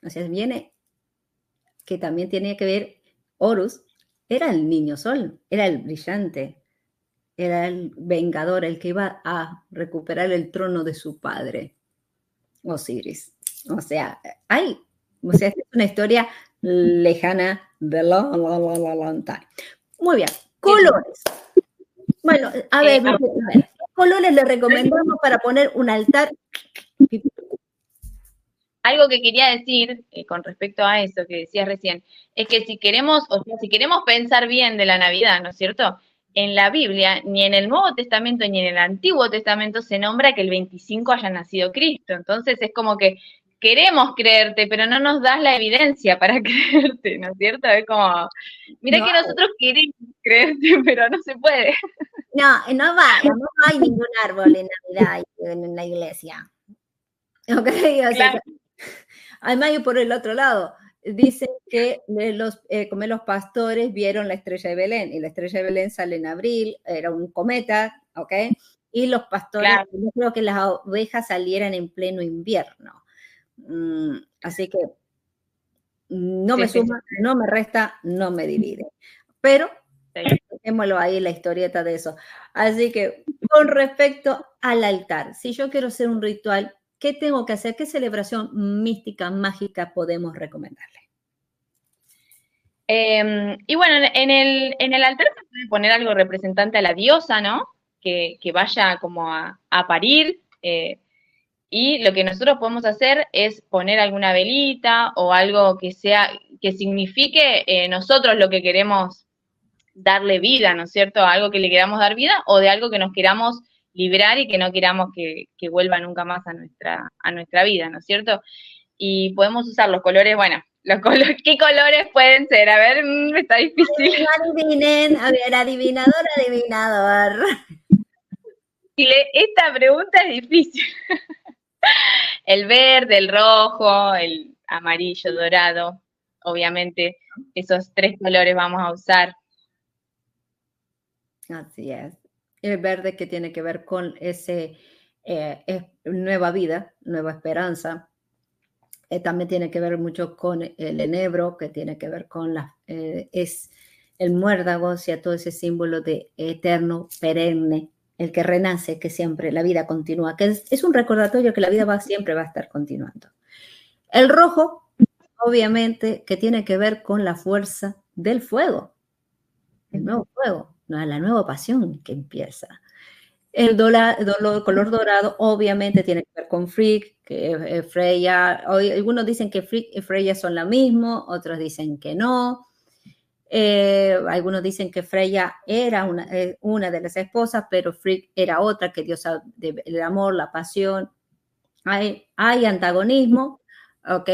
O sea, viene que también tiene que ver Horus era el niño sol, era el brillante, era el vengador, el que iba a recuperar el trono de su padre, Osiris. O sea, hay, o sea, es una historia lejana de long, long, long, time. Muy bien, colores. Bueno, a ver, a ver, colores le recomendamos para poner un altar algo que quería decir eh, con respecto a eso que decías recién, es que si queremos, o sea, si queremos pensar bien de la Navidad, ¿no es cierto? En la Biblia, ni en el Nuevo Testamento ni en el Antiguo Testamento se nombra que el 25 haya nacido Cristo. Entonces es como que queremos creerte, pero no nos das la evidencia para *laughs* creerte, ¿no es cierto? Es como, mira que nosotros queremos creerte, *laughs* pero no se puede. No, no va, *laughs* no hay ningún árbol en Navidad en la iglesia. ¿Ok? O sea, Además, y por el otro lado, dicen que los, eh, como los pastores vieron la estrella de Belén, y la estrella de Belén sale en abril, era un cometa, ¿ok? Y los pastores, yo creo que las ovejas salieran en pleno invierno. Mm, así que no me suma, no me resta, no me divide. Pero dejémoslo ahí la historieta de eso. Así que con respecto al altar, si yo quiero hacer un ritual, ¿qué tengo que hacer? ¿Qué celebración mística, mágica podemos recomendarle? Em, y bueno, en el, en el altar se puede poner algo representante a la diosa, ¿no? Que, vaya como a, parir. Eh, y lo que nosotros podemos hacer es poner alguna velita o algo que sea, que signifique eh, nosotros lo que queremos darle vida, ¿no es cierto? Algo que le queramos dar vida o de algo que nos queramos liberar y que no queramos que, vuelva nunca más a nuestra, a nuestra vida, ¿no es cierto? Y podemos usar los colores, bueno, los colores, ¿qué colores pueden ser? A ver, mm, está difícil. *laughs* Adivinen, a ver, adivinador, adivinador. esta pregunta es difícil. *laughs* el verde, el rojo, el amarillo, dorado, obviamente esos tres colores vamos a usar. Así es. El verde que tiene que ver con ese eh, nueva vida, nueva esperanza. Eh, también tiene que ver mucho con el enebro, que tiene que ver con la, eh, es el muérdago, o sea, todo ese símbolo de eterno, perenne, el que renace, que siempre la vida continúa, que es, un recordatorio que la vida va, siempre va a estar continuando. El rojo, obviamente, que tiene que ver con la fuerza del fuego, el nuevo fuego, la nueva pasión que empieza. El color dorado obviamente tiene que ver con Freak, que Freya, algunos dicen que Freak y Freya son la misma, otros dicen que no. Eh, algunos dicen que Freya era una, eh, una, de las esposas, pero Frigg era otra, que Dios del amor, la pasión. Hay, hay antagonismo, ¿ok?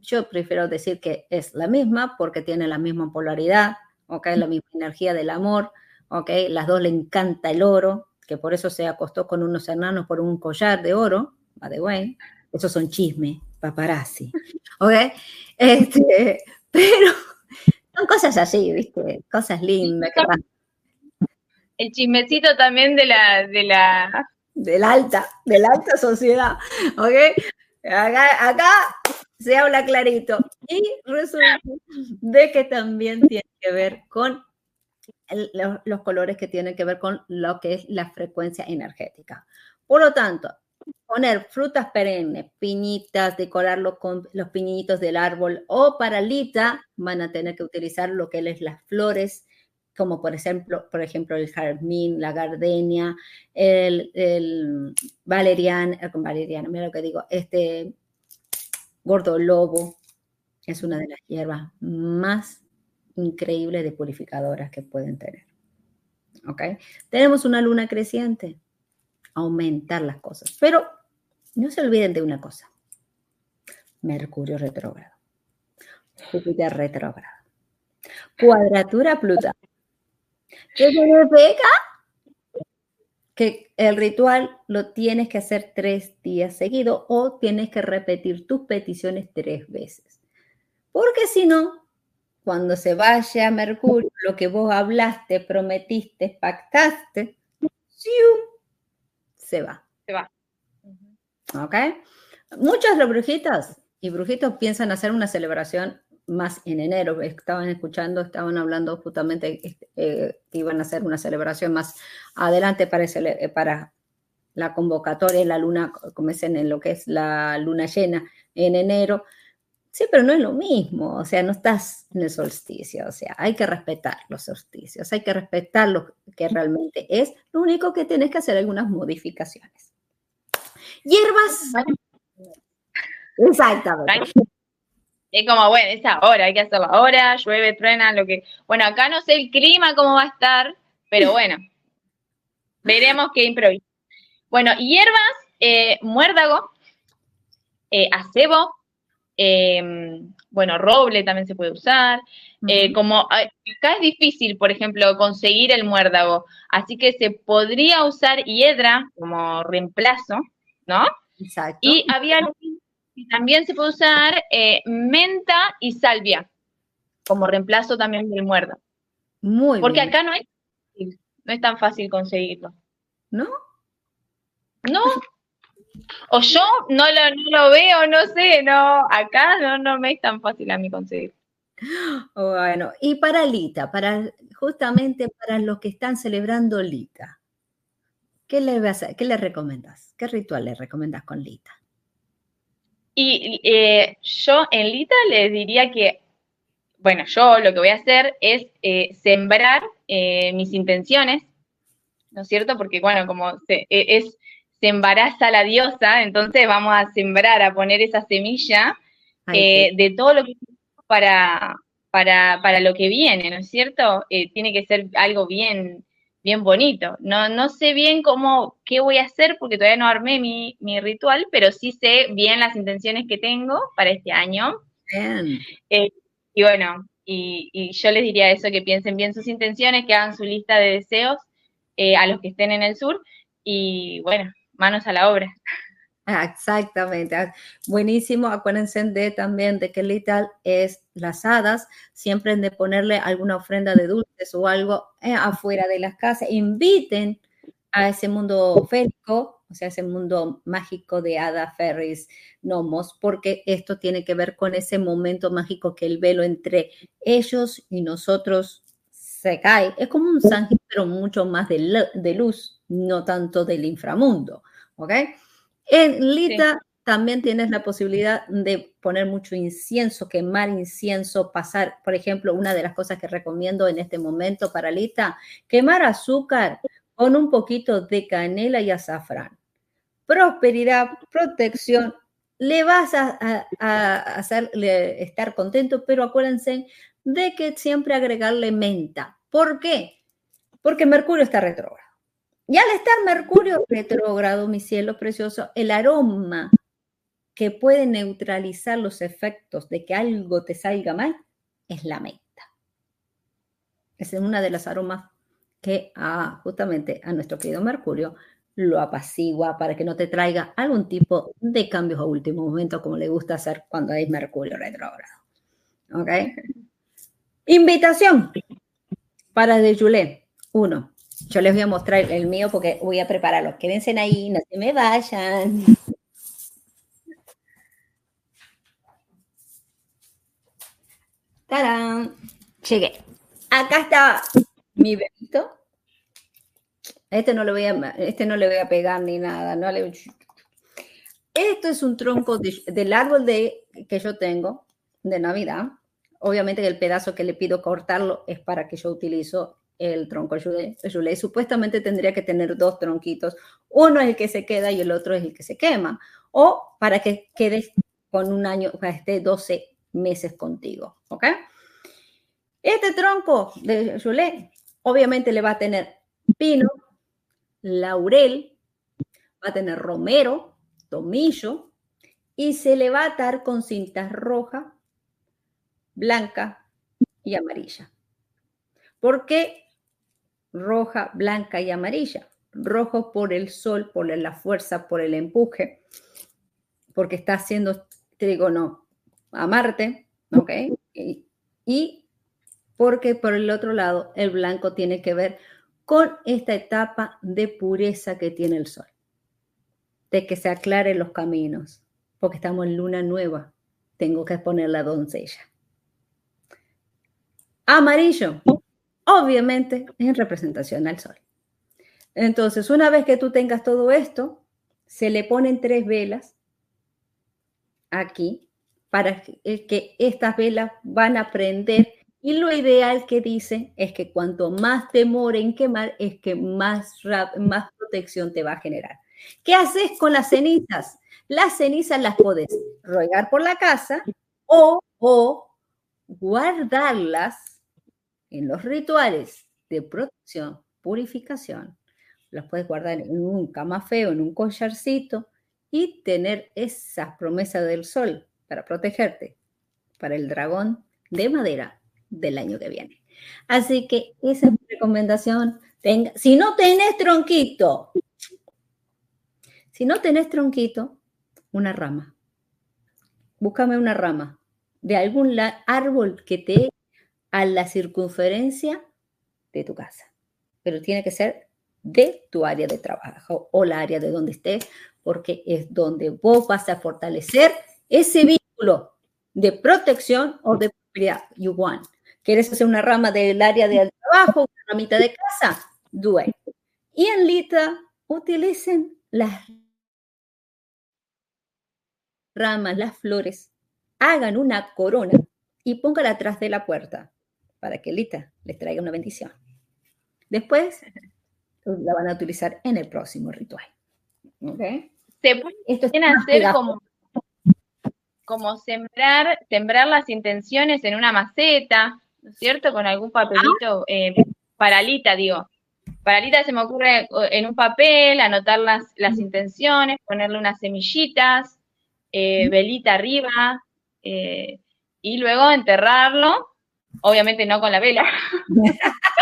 Yo prefiero decir que es la misma porque tiene la misma polaridad, ¿ok? La misma energía del amor, ¿ok? Las dos le encanta el oro, que por eso se acostó con unos hermanos por un collar de oro, by the way. Esos son chismes, paparazzi, ¿ok? *laughs* Este, pero son cosas así, ¿viste? Cosas lindas. El chismecito también de la, de la... De la alta, de la alta sociedad, ¿ok? Acá, se habla clarito. Y resulta de que también tiene que ver con los, colores que tienen que ver con lo que es la frecuencia energética. Por lo tanto, poner frutas perennes, piñitas, decorarlo con los piñitos del árbol o paralita, van a tener que utilizar lo que es las flores, como por ejemplo, por ejemplo el jardín, la gardenia, el, el valerian, eh, valeriano, mira lo que digo, este gordo lobo, es una de las hierbas más increíbles de purificadoras que pueden tener. ¿Ok? Tenemos una luna creciente aumentar las cosas. Pero no se olviden de una cosa. Mercurio retrógrado. Júpiter retrógrado. Cuadratura Plutón. ¿Qué significa? Que el ritual lo tienes que hacer tres días seguidos o tienes que repetir tus peticiones tres veces. Porque si no, cuando se vaya Mercurio, lo que vos hablaste, prometiste, pactaste, se va. Se va. ¿Ok? Muchos de los brujitos y brujitos piensan hacer una celebración más en enero. Estaban escuchando, estaban hablando justamente este, eh, que iban a hacer una celebración más adelante para, eh, para la convocatoria, la luna, como dicen en lo que es la luna llena en enero. Sí, pero no es lo mismo, o sea, no estás en el solsticio, o sea, hay que respetar los solsticios, hay que respetar lo que realmente es, lo único que tienes que hacer algunas modificaciones. Hierbas. Exactamente. Es como, bueno, es ahora, hay que hacerlo ahora, llueve, truena, lo que... Bueno, acá no sé el clima cómo va a estar, pero bueno, *laughs* veremos qué improviso. Bueno, hierbas, eh, muérdago, eh, acebo, em, bueno, roble también se puede usar. Eh, como acá es difícil, por ejemplo, conseguir el muérdago, así que se podría usar hiedra como reemplazo, ¿no? Exacto. Y había también se puede usar eh, menta y salvia como reemplazo también del muérdago. Muy Porque acá no es, no es tan fácil conseguirlo. ¿No? No. O yo no lo, veo, no sé, no, acá no, no me es tan fácil a mí conseguir. *gasps* Bueno, y para Lita, para justamente para los que están celebrando Lita, ¿qué le, vas a, qué le recomiendas? ¿Qué ritual le recomiendas con Lita? Y eh, yo en Lita les diría que, bueno, yo lo que voy a hacer es eh, sembrar eh, mis intenciones, ¿no es cierto? Porque, bueno, como se, es, se embaraza la diosa, entonces vamos a sembrar, a poner esa semilla de todo lo que para, para, para lo que viene, ¿no es cierto? Eh, tiene que ser algo bien, bien bonito. No, no sé bien cómo, qué voy a hacer porque todavía no armé mi, ritual, pero sí sé bien las intenciones que tengo para este año. Eh, y bueno, y, yo les diría eso, que piensen bien sus intenciones, que hagan su lista de deseos eh, a los que estén en el sur y bueno, manos a la obra. Exactamente. Ah, buenísimo. Acuérdense de, también de que Lital es las hadas. Siempre de ponerle alguna ofrenda de dulces o algo eh, afuera de las casas. Inviten a ese mundo férico, o sea, ese mundo mágico de hadas, fairies, gnomos, porque esto tiene que ver con ese momento mágico que el velo entre ellos y nosotros se cae. Es como un sángel, pero mucho más de luz, no tanto del inframundo. ¿Ok? En Lita también tienes la posibilidad de poner mucho incienso, quemar incienso, pasar, por ejemplo, una de las cosas que recomiendo en este momento para Lita, quemar azúcar con un poquito de canela y azafrán. Prosperidad, protección, le vas a, hacer estar contento, pero acuérdense de que siempre agregarle menta. ¿Por qué? Porque Mercurio está retrógrado. Y al estar Mercurio retrógrado, mi cielo precioso, el aroma que puede neutralizar los efectos de que algo te salga mal es la menta. Es una de las aromas que justamente a nuestro querido Mercurio lo apacigua para que no te traiga algún tipo de cambios a último momento, como le gusta hacer cuando hay Mercurio retrógrado. ¿Ok? *laughs* Invitación para de Julet. Uno, yo les voy a mostrar el mío porque voy a prepararlo. Quédense ahí, no se me vayan. ¡Tarán! Llegué. Acá está mi bebito. Este no, le voy a, este no le voy a pegar ni nada. No le... Esto es un tronco del árbol de, que yo tengo de Navidad. Obviamente el pedazo que le pido cortarlo es para que yo utilizo el tronco Julet. Supuestamente tendría que tener dos tronquitos. Uno es el que se queda y el otro es el que se quema. O para que quede con un año, para esté 12 meses contigo. ¿Ok? Este tronco de Julet obviamente le va a tener pino, laurel, va a tener romero, tomillo y se le va a atar con cintas roja, blanca y amarilla. ¿Por qué roja, blanca y amarilla. Rojo por el sol, por la fuerza, por el empuje, porque está haciendo no a Marte, ¿ok? Y, porque por el otro lado, el blanco tiene que ver con esta etapa de pureza que tiene el sol, de que se aclaren los caminos, porque estamos en luna nueva, tengo que poner la doncella. Amarillo, obviamente en representación al sol. Entonces, una vez que tú tengas todo esto, se le ponen tres velas aquí para que estas velas van a prender y lo ideal que dice es que cuanto más demore en quemar, es que más, más protección te va a generar. ¿Qué haces con las cenizas? Las cenizas las puedes regar por la casa o, o guardarlas en los rituales de protección, purificación, los puedes guardar en un camafeo, en un collarcito, y tener esas promesas del sol para protegerte para el dragón de madera del año que viene. Así que esa es mi recomendación. Tenga, si no tenés tronquito, si no tenés tronquito, una rama. Búscame una rama de algún árbol que te a la circunferencia de tu casa. Pero tiene que ser de tu área de trabajo o la área de donde estés, porque es donde vos vas a fortalecer ese vínculo de protección o de propiedad. You want. ¿Quieres hacer una rama del área del trabajo, una ramita de casa? Do it. Y en Lita, utilicen las ramas, las flores, hagan una corona y póngala atrás de la puerta para que Lita les traiga una bendición. Después la van a utilizar en el próximo ritual. ¿Okay? Se pueden hacer como, como sembrar, sembrar las intenciones en una maceta, ¿no es cierto? Con algún papelito, eh, paralita, digo. Paralita se me ocurre en un papel, anotar las, las intenciones, ponerle unas semillitas, eh, velita arriba, eh, y luego enterrarlo, obviamente no con la vela. *laughs*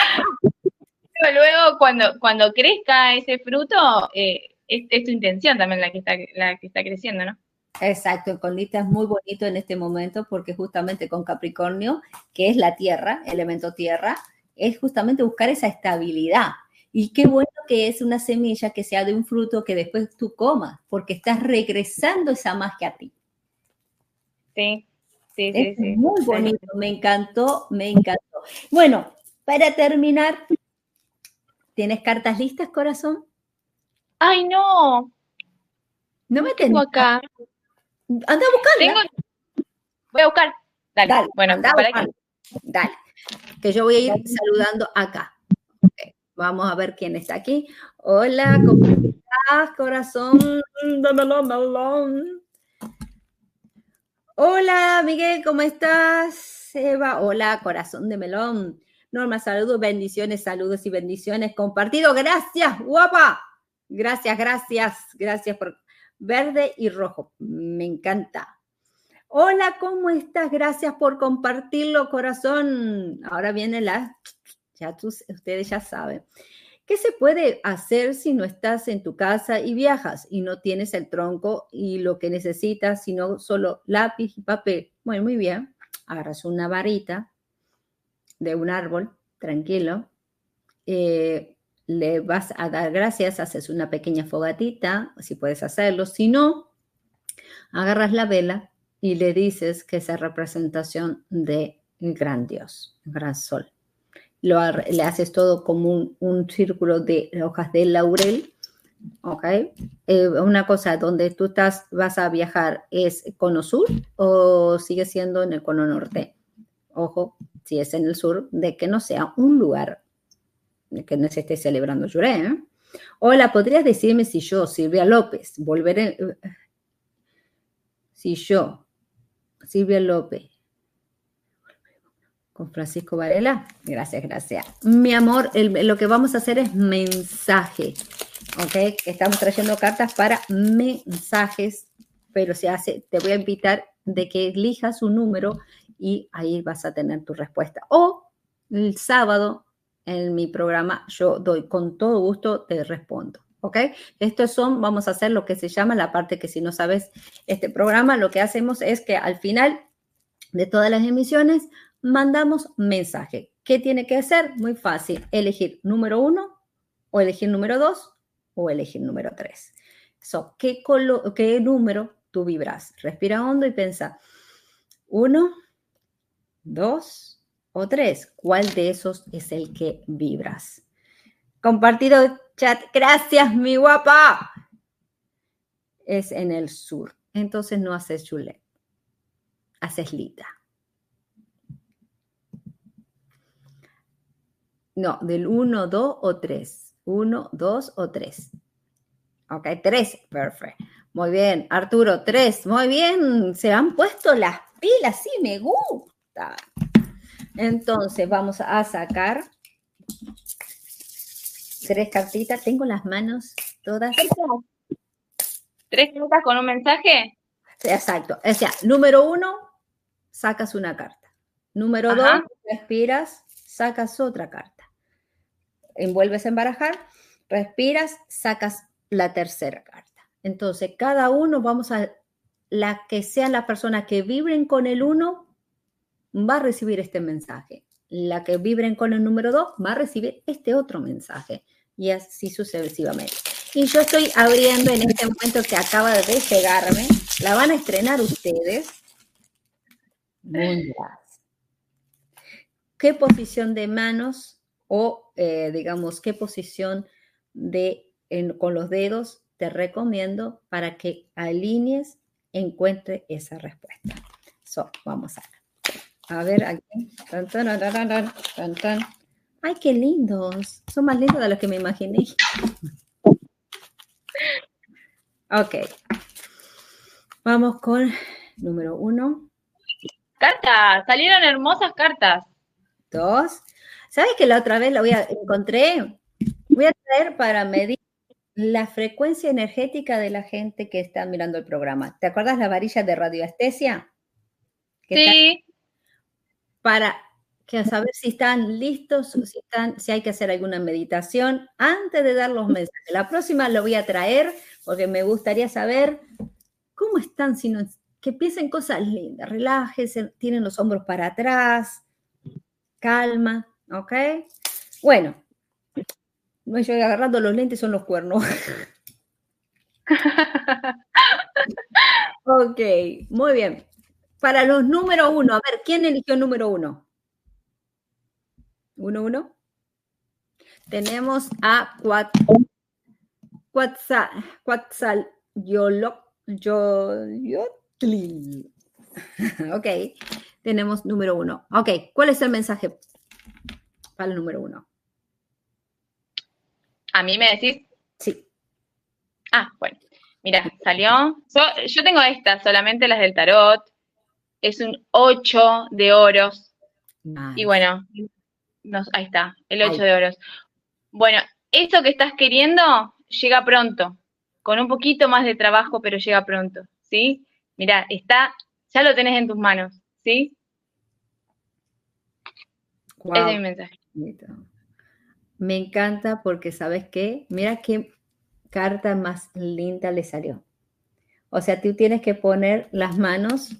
Pero luego, cuando, cuando crezca ese fruto, es, es, tu intención también la que está, la que está creciendo, ¿no? Exacto, el colita es muy bonito en este momento porque justamente con Capricornio, que es la tierra, elemento tierra, es justamente buscar esa estabilidad. Y qué bueno que es una semilla que sea de un fruto que después tú comas, porque estás regresando esa magia a ti. Sí, sí, sí. sí muy bonito, me encantó, me encantó. Bueno, para terminar, ¿tienes cartas listas, corazón? Ay, no. No me tengo acá. Anda a buscarla. Voy a buscar. Dale. bueno, para Dale. Que yo voy a ir saludando acá. Vamos a ver quién está aquí. Hola, ¿cómo estás, corazón Hola, Miguel, ¿cómo estás? Eva, hola, corazón de melón. Norma, saludos, bendiciones, saludos y bendiciones. Compartido, gracias, guapa. Gracias, gracias, gracias por verde y rojo. Me encanta. Hola, ¿cómo estás? Gracias por compartirlo, corazón. Ahora viene la, ya ustedes ya saben. ¿Qué se puede hacer si no estás en tu casa y viajas y no tienes el tronco y lo que necesitas, sino solo lápiz y papel? Bueno, muy bien. Agarras una varita de un árbol, tranquilo. Eh, le vas a dar gracias, haces una pequeña fogatita, si puedes hacerlo. Si no, agarras la vela y le dices que es representación de gran Dios, gran sol. Lo, le haces todo como un, círculo de hojas de laurel, ¿ok? Eh, una cosa, donde tú vas a viajar, ¿es cono sur o sigue siendo en el cono norte? Ojo, si es en el sur, de que no sea un lugar que no se esté celebrando Yuré. ¿eh? Hola, ¿podrías decirme si yo, Silvia López, volveré, si yo, Silvia López, con Francisco Varela? Gracias, gracias. Mi amor, lo que vamos a hacer es mensaje, ¿ok? Estamos trayendo cartas para mensajes, pero se hace, te voy a invitar de que elijas un número y ahí vas a tener tu respuesta. O el sábado en mi programa, yo doy con todo gusto, te respondo. ¿Ok? Estos son, vamos a hacer lo que se llama la parte que si no sabes este programa, lo que hacemos es que al final de todas las emisiones mandamos mensaje. ¿Qué tiene que hacer? Muy fácil, elegir número uno o elegir número dos o elegir número tres. ¿qué, ¿Qué número tú vibras? Respira hondo y piensa, uno, dos, o tres. ¿Cuál de esos es el que vibras? Compartido chat. Gracias, mi guapa. Es en el sur. Entonces no haces chulet. Haces lita. No, del 1, 2 o 3. 1, 2 o 3. Ok, 3. Perfecto. Muy bien. Arturo, 3. Muy bien. Se han puesto las pilas. Sí, me gusta. Entonces vamos a sacar tres cartitas. Tengo las manos todas. ¿Tres cartas con un mensaje? Exacto. O sea, número uno, sacas una carta. Número dos, respiras, sacas otra carta. Envuelves en barajar, respiras, sacas la tercera carta. Entonces, cada uno vamos a, la que sea la persona que vibren con el uno, va a recibir este mensaje. La que vibren con el número dos, va a recibir este otro mensaje. Y así sucesivamente. Y yo estoy abriendo en este momento que acaba de despegarme. La van a estrenar ustedes. ¿Qué posición de manos o, eh, digamos, qué posición de con los dedos te recomiendo para que alinees, encuentre esa respuesta. So, vamos a A ver aquí. Ay, qué lindos. Son más lindos de los que me imaginé. *laughs* Ok. Vamos con número uno. Cartas, salieron hermosas cartas. Dos. ¿Sabes que la otra vez la voy a encontré? Voy a traer para medir la frecuencia energética de la gente que está mirando el programa. ¿Te acuerdas la varilla de radioestesia? Sí. para que saber si están listos, si, están, si hay que hacer alguna meditación antes de dar los mensajes. La próxima lo voy a traer porque me gustaría saber cómo están, si que piensen cosas lindas, relájense, tienen los hombros para atrás, calma, ¿ok? Bueno, no estoy agarrando los lentes, son los cuernos. *laughs* ok, muy bien. Para los número uno, a ver, ¿quién eligió el número uno? Uno, uno. Tenemos a Quetzal, Yotli. *laughs* ok, tenemos número uno. Ok, ¿cuál es el mensaje para el número uno? ¿A mí me decís? Sí. Ah, bueno. Mira, salió. yo tengo estas, solamente las del tarot. Es un 8 de oros. Y bueno, ahí está, el 8 de oros. Bueno, eso que estás queriendo llega pronto. Con un poquito más de trabajo, pero llega pronto. ¿Sí? Mira, está, ya lo tenés en tus manos. ¿Sí? Ese es mi mensaje. Me encanta porque, ¿sabes qué? Mira qué carta más linda le salió. O sea, tú tienes que poner las manos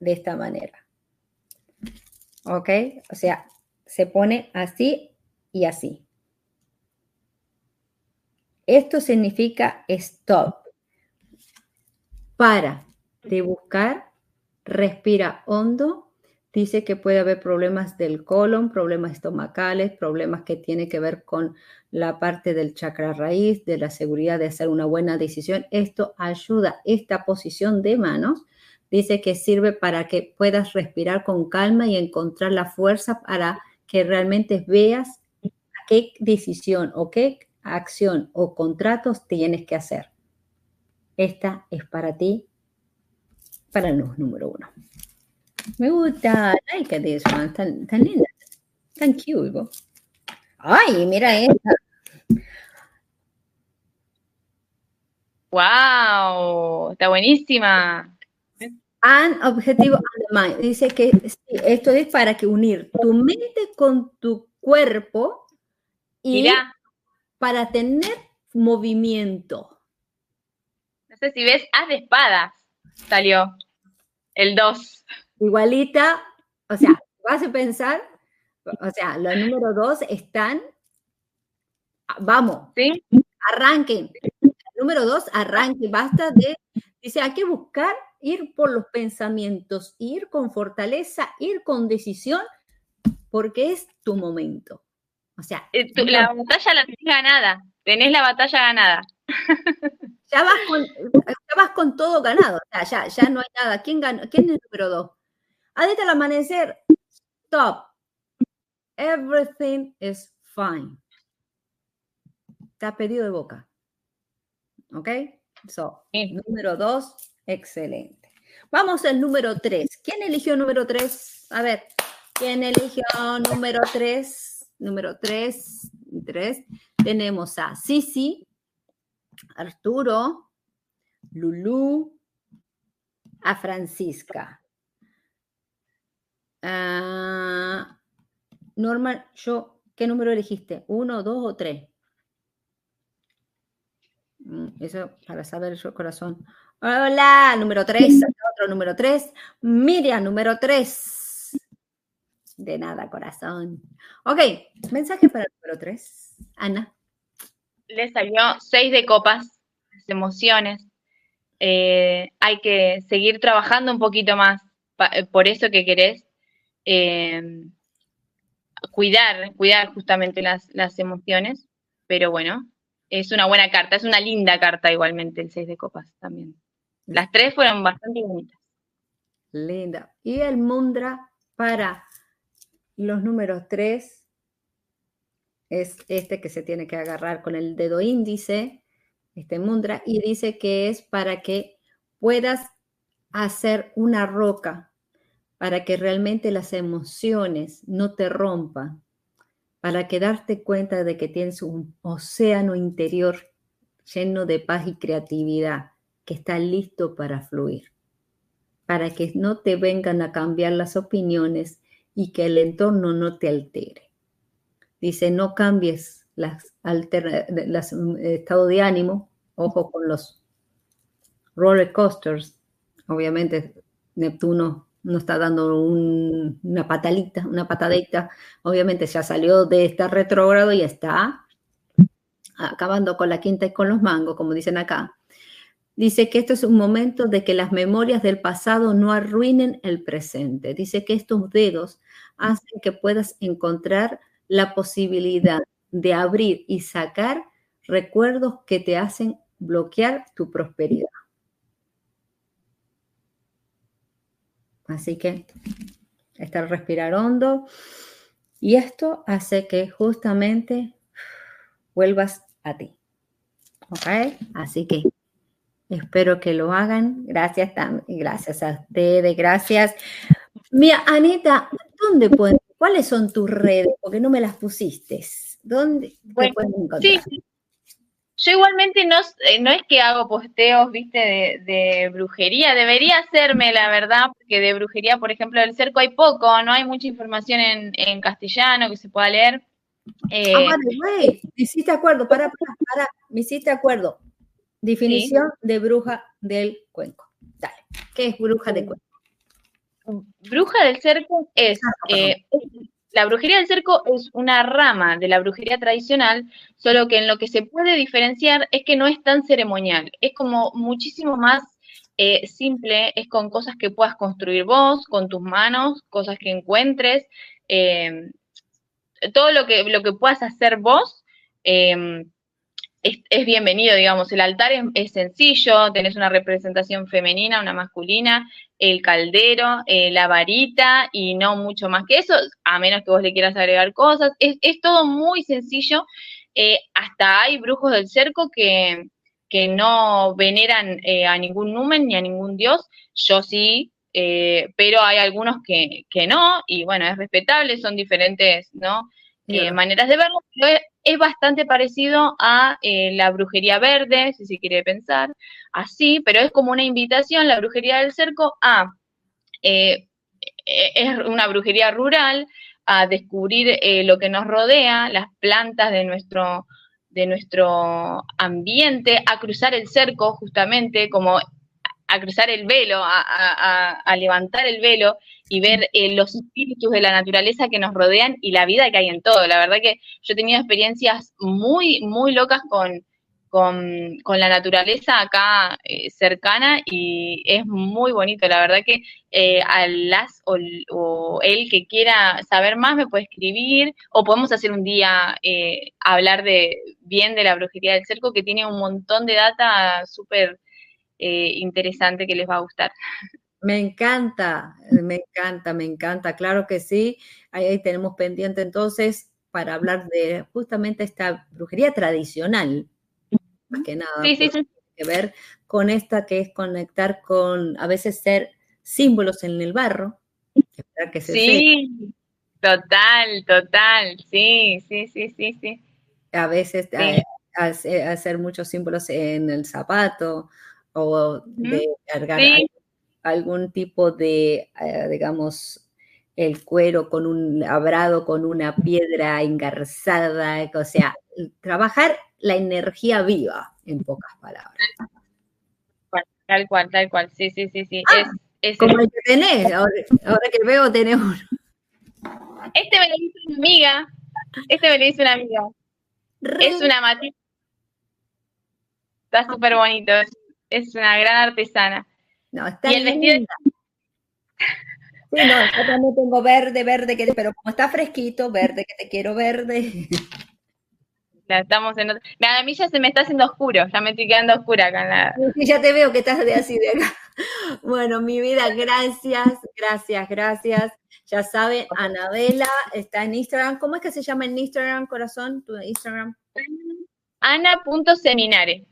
de esta manera. ¿Ok? O sea, se pone así y así. Esto significa stop. Para de buscar, respira hondo Dice que puede haber problemas del colon, problemas estomacales, problemas que tienen que ver con la parte del chakra raíz, de la seguridad de hacer una buena decisión. Esto ayuda, esta posición de manos, dice que sirve para que puedas respirar con calma y encontrar la fuerza para que realmente veas qué decisión o qué acción o contratos tienes que hacer. Esta es para ti, para el número uno. Me gusta, like this one, tan, tan linda, tan cute. Ay, mira esta. Wow, está buenísima. An objetivo Dice que esto es para que unir tu mente con tu cuerpo y para tener movimiento. No sé si ves, haz de espadas. Salió el 2 igualita, o sea, *laughs* vas a pensar, o sea, los número dos están, vamos, ¿Sí? arranquen. Número dos, arranquen, basta de, dice, hay que buscar ir por los pensamientos, ir con fortaleza, ir con decisión, porque es tu momento. O sea, eh, la batalla la tenés ganada, tenés la batalla ganada. Ya vas con, ya vas con todo ganado, o sea, ya, ya no hay nada. ¿Quién, ganó? ¿Quién es el número dos? Adita al amanecer, stop. Everything is fine. Está pedido de boca. ¿Ok? So, número dos, excelente. Vamos al número tres. ¿Quién eligió número tres? A ver, ¿quién eligió número tres? Número tres, tres. Tenemos a Sisi, Arturo, Lulú, a Francisca. Ah, Norma, yo, ¿qué número elegiste? ¿Uno, dos o tres? Mm, eso para saber yo, corazón. Hola, número tres, otro número tres. Miriam, número tres. De nada, corazón. Ok, mensaje para el número tres. Ana. Le salió seis de copas, emociones. Eh, hay que seguir trabajando un poquito más eh, por eso que querés. Eh, cuidar, cuidar justamente las, las emociones, pero bueno, es una buena carta, es una linda carta igualmente el 6 de copas también. Las tres fueron bastante bonitas. Linda. Y el Mundra para los números 3 es este que se tiene que agarrar con el dedo índice, este Mundra, y dice que es para que puedas hacer una roca, para que realmente las emociones no te rompan, para que darte cuenta de que tienes un océano interior lleno de paz y creatividad que está listo para fluir, para que no te vengan a cambiar las opiniones y que el entorno no te altere. Dice, no cambies las, mm, estado de ánimo, ojo con los roller coasters, obviamente Neptuno no está dando una patalita, una patadita. Obviamente ya salió de este retrógrado y está acabando con la quinta y con los mangos, como dicen acá. Dice que esto es un momento de que las memorias del pasado no arruinen el presente. Dice que estos dedos hacen que puedas encontrar la posibilidad de abrir y sacar recuerdos que te hacen bloquear tu prosperidad. Así que estar respirar hondo. Y esto hace que justamente vuelvas a ti. ¿Ok? Así que espero que lo hagan. Gracias, gracias a ustedes, gracias. Mira, Anita, ¿dónde pueden, cuáles son tus redes? Porque no me las pusiste. ¿Dónde pueden encontrar? Sí, yo igualmente no, eh, no es que hago posteos, viste, de, brujería. Debería hacerme, la verdad, porque de brujería, por ejemplo, del cerco hay poco, no hay mucha información en, castellano que se pueda leer. Eh, ah, vale, me hiciste acuerdo, para, para, para, me hiciste acuerdo. Definición de bruja del cuenco. Dale, ¿qué es bruja de cuenco? Bruja del cerco es ah, la brujería del cerco es una rama de la brujería tradicional, solo que en lo que se puede diferenciar es que no es tan ceremonial, es como muchísimo más eh, simple, es con cosas que puedas construir vos, con tus manos, cosas que encuentres, eh, todo lo que, lo que puedas hacer vos. Eh, es, bienvenido, digamos. El altar es, sencillo, tenés una representación femenina, una masculina, el caldero, eh, la varita y no mucho más que eso, a menos que vos le quieras agregar cosas. Es, todo muy sencillo. Eh, hasta hay brujos del cerco que, que no veneran eh, a ningún numen ni a ningún dios. Yo sí, pero hay algunos que, que, no, y bueno, es respetable, son diferentes, ¿no? Maneras de verlo, es bastante parecido a eh, la brujería verde, si se quiere pensar así, pero es como una invitación, la brujería del cerco, a, eh, es una brujería rural, a descubrir eh, lo que nos rodea, las plantas de nuestro, de nuestro ambiente, a cruzar el cerco justamente, como a cruzar el velo, a levantar el velo y ver eh, los espíritus de la naturaleza que nos rodean y la vida que hay en todo. La verdad que yo he tenido experiencias muy, muy locas con, con, la naturaleza acá eh, cercana y es muy bonito. La verdad que eh, a las o, o, él que quiera saber más me puede escribir o podemos hacer un día hablar de bien de la brujería del cerco que tiene un montón de data súper interesante que les va a gustar. Me encanta, me encanta, me encanta, claro que sí. Ahí tenemos pendiente entonces para hablar de justamente esta brujería tradicional, más que nada. Sí, sí, sí. Que ver con esta que es conectar con, a veces ser símbolos en el barro. Que se sí, total, total, sí, sí, sí, sí, sí. A veces eh, hacer muchos símbolos en el zapato, o de cargar algún tipo de, eh, digamos, el cuero con un labrado, con una piedra engarzada, o sea, trabajar la energía viva, en pocas palabras. Tal cual, tal cual, sí, sí, sí, sí. Ah, es, como el que tenés, ahora, que veo tenés uno. Este me lo hizo una amiga, este me lo hizo una amiga. Es una matita. Está súper bonito, es una gran artesana. No, está y el vestido Sí, no, yo también tengo verde, verde, que, pero como está fresquito, verde, que te quiero verde. Ya estamos en A mí ya se me está haciendo oscuro, ya me estoy quedando oscura acá en la... Sí, ya te veo que estás de así de acá. Bueno, mi vida, gracias, gracias, gracias. Ya saben, Anabela está en Instagram. ¿Cómo es que se llama en Instagram, corazón? ¿Tu Instagram? Ana.seminare.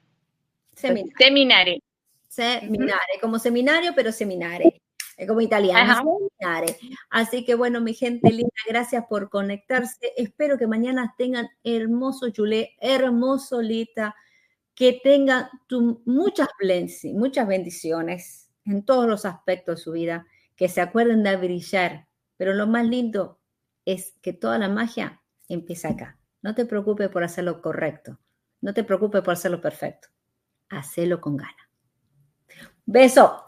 Seminare. Seminare. Seminare, como seminario, pero seminare. Es como italiano. Así que bueno, mi gente linda, gracias por conectarse. Espero que mañana tengan hermoso chulé, hermoso lita, que tengan muchas blessings, muchas bendiciones en todos los aspectos de su vida, que se acuerden de brillar. Pero lo más lindo es que toda la magia empieza acá. No te preocupes por hacerlo correcto. No te preocupes por hacerlo perfecto. Hacelo con gana. Beso.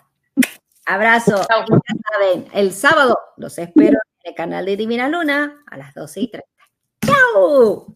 Abrazo. Ya saben, el sábado los espero en el canal de Divina Luna a las 12 y 30. ¡Chao!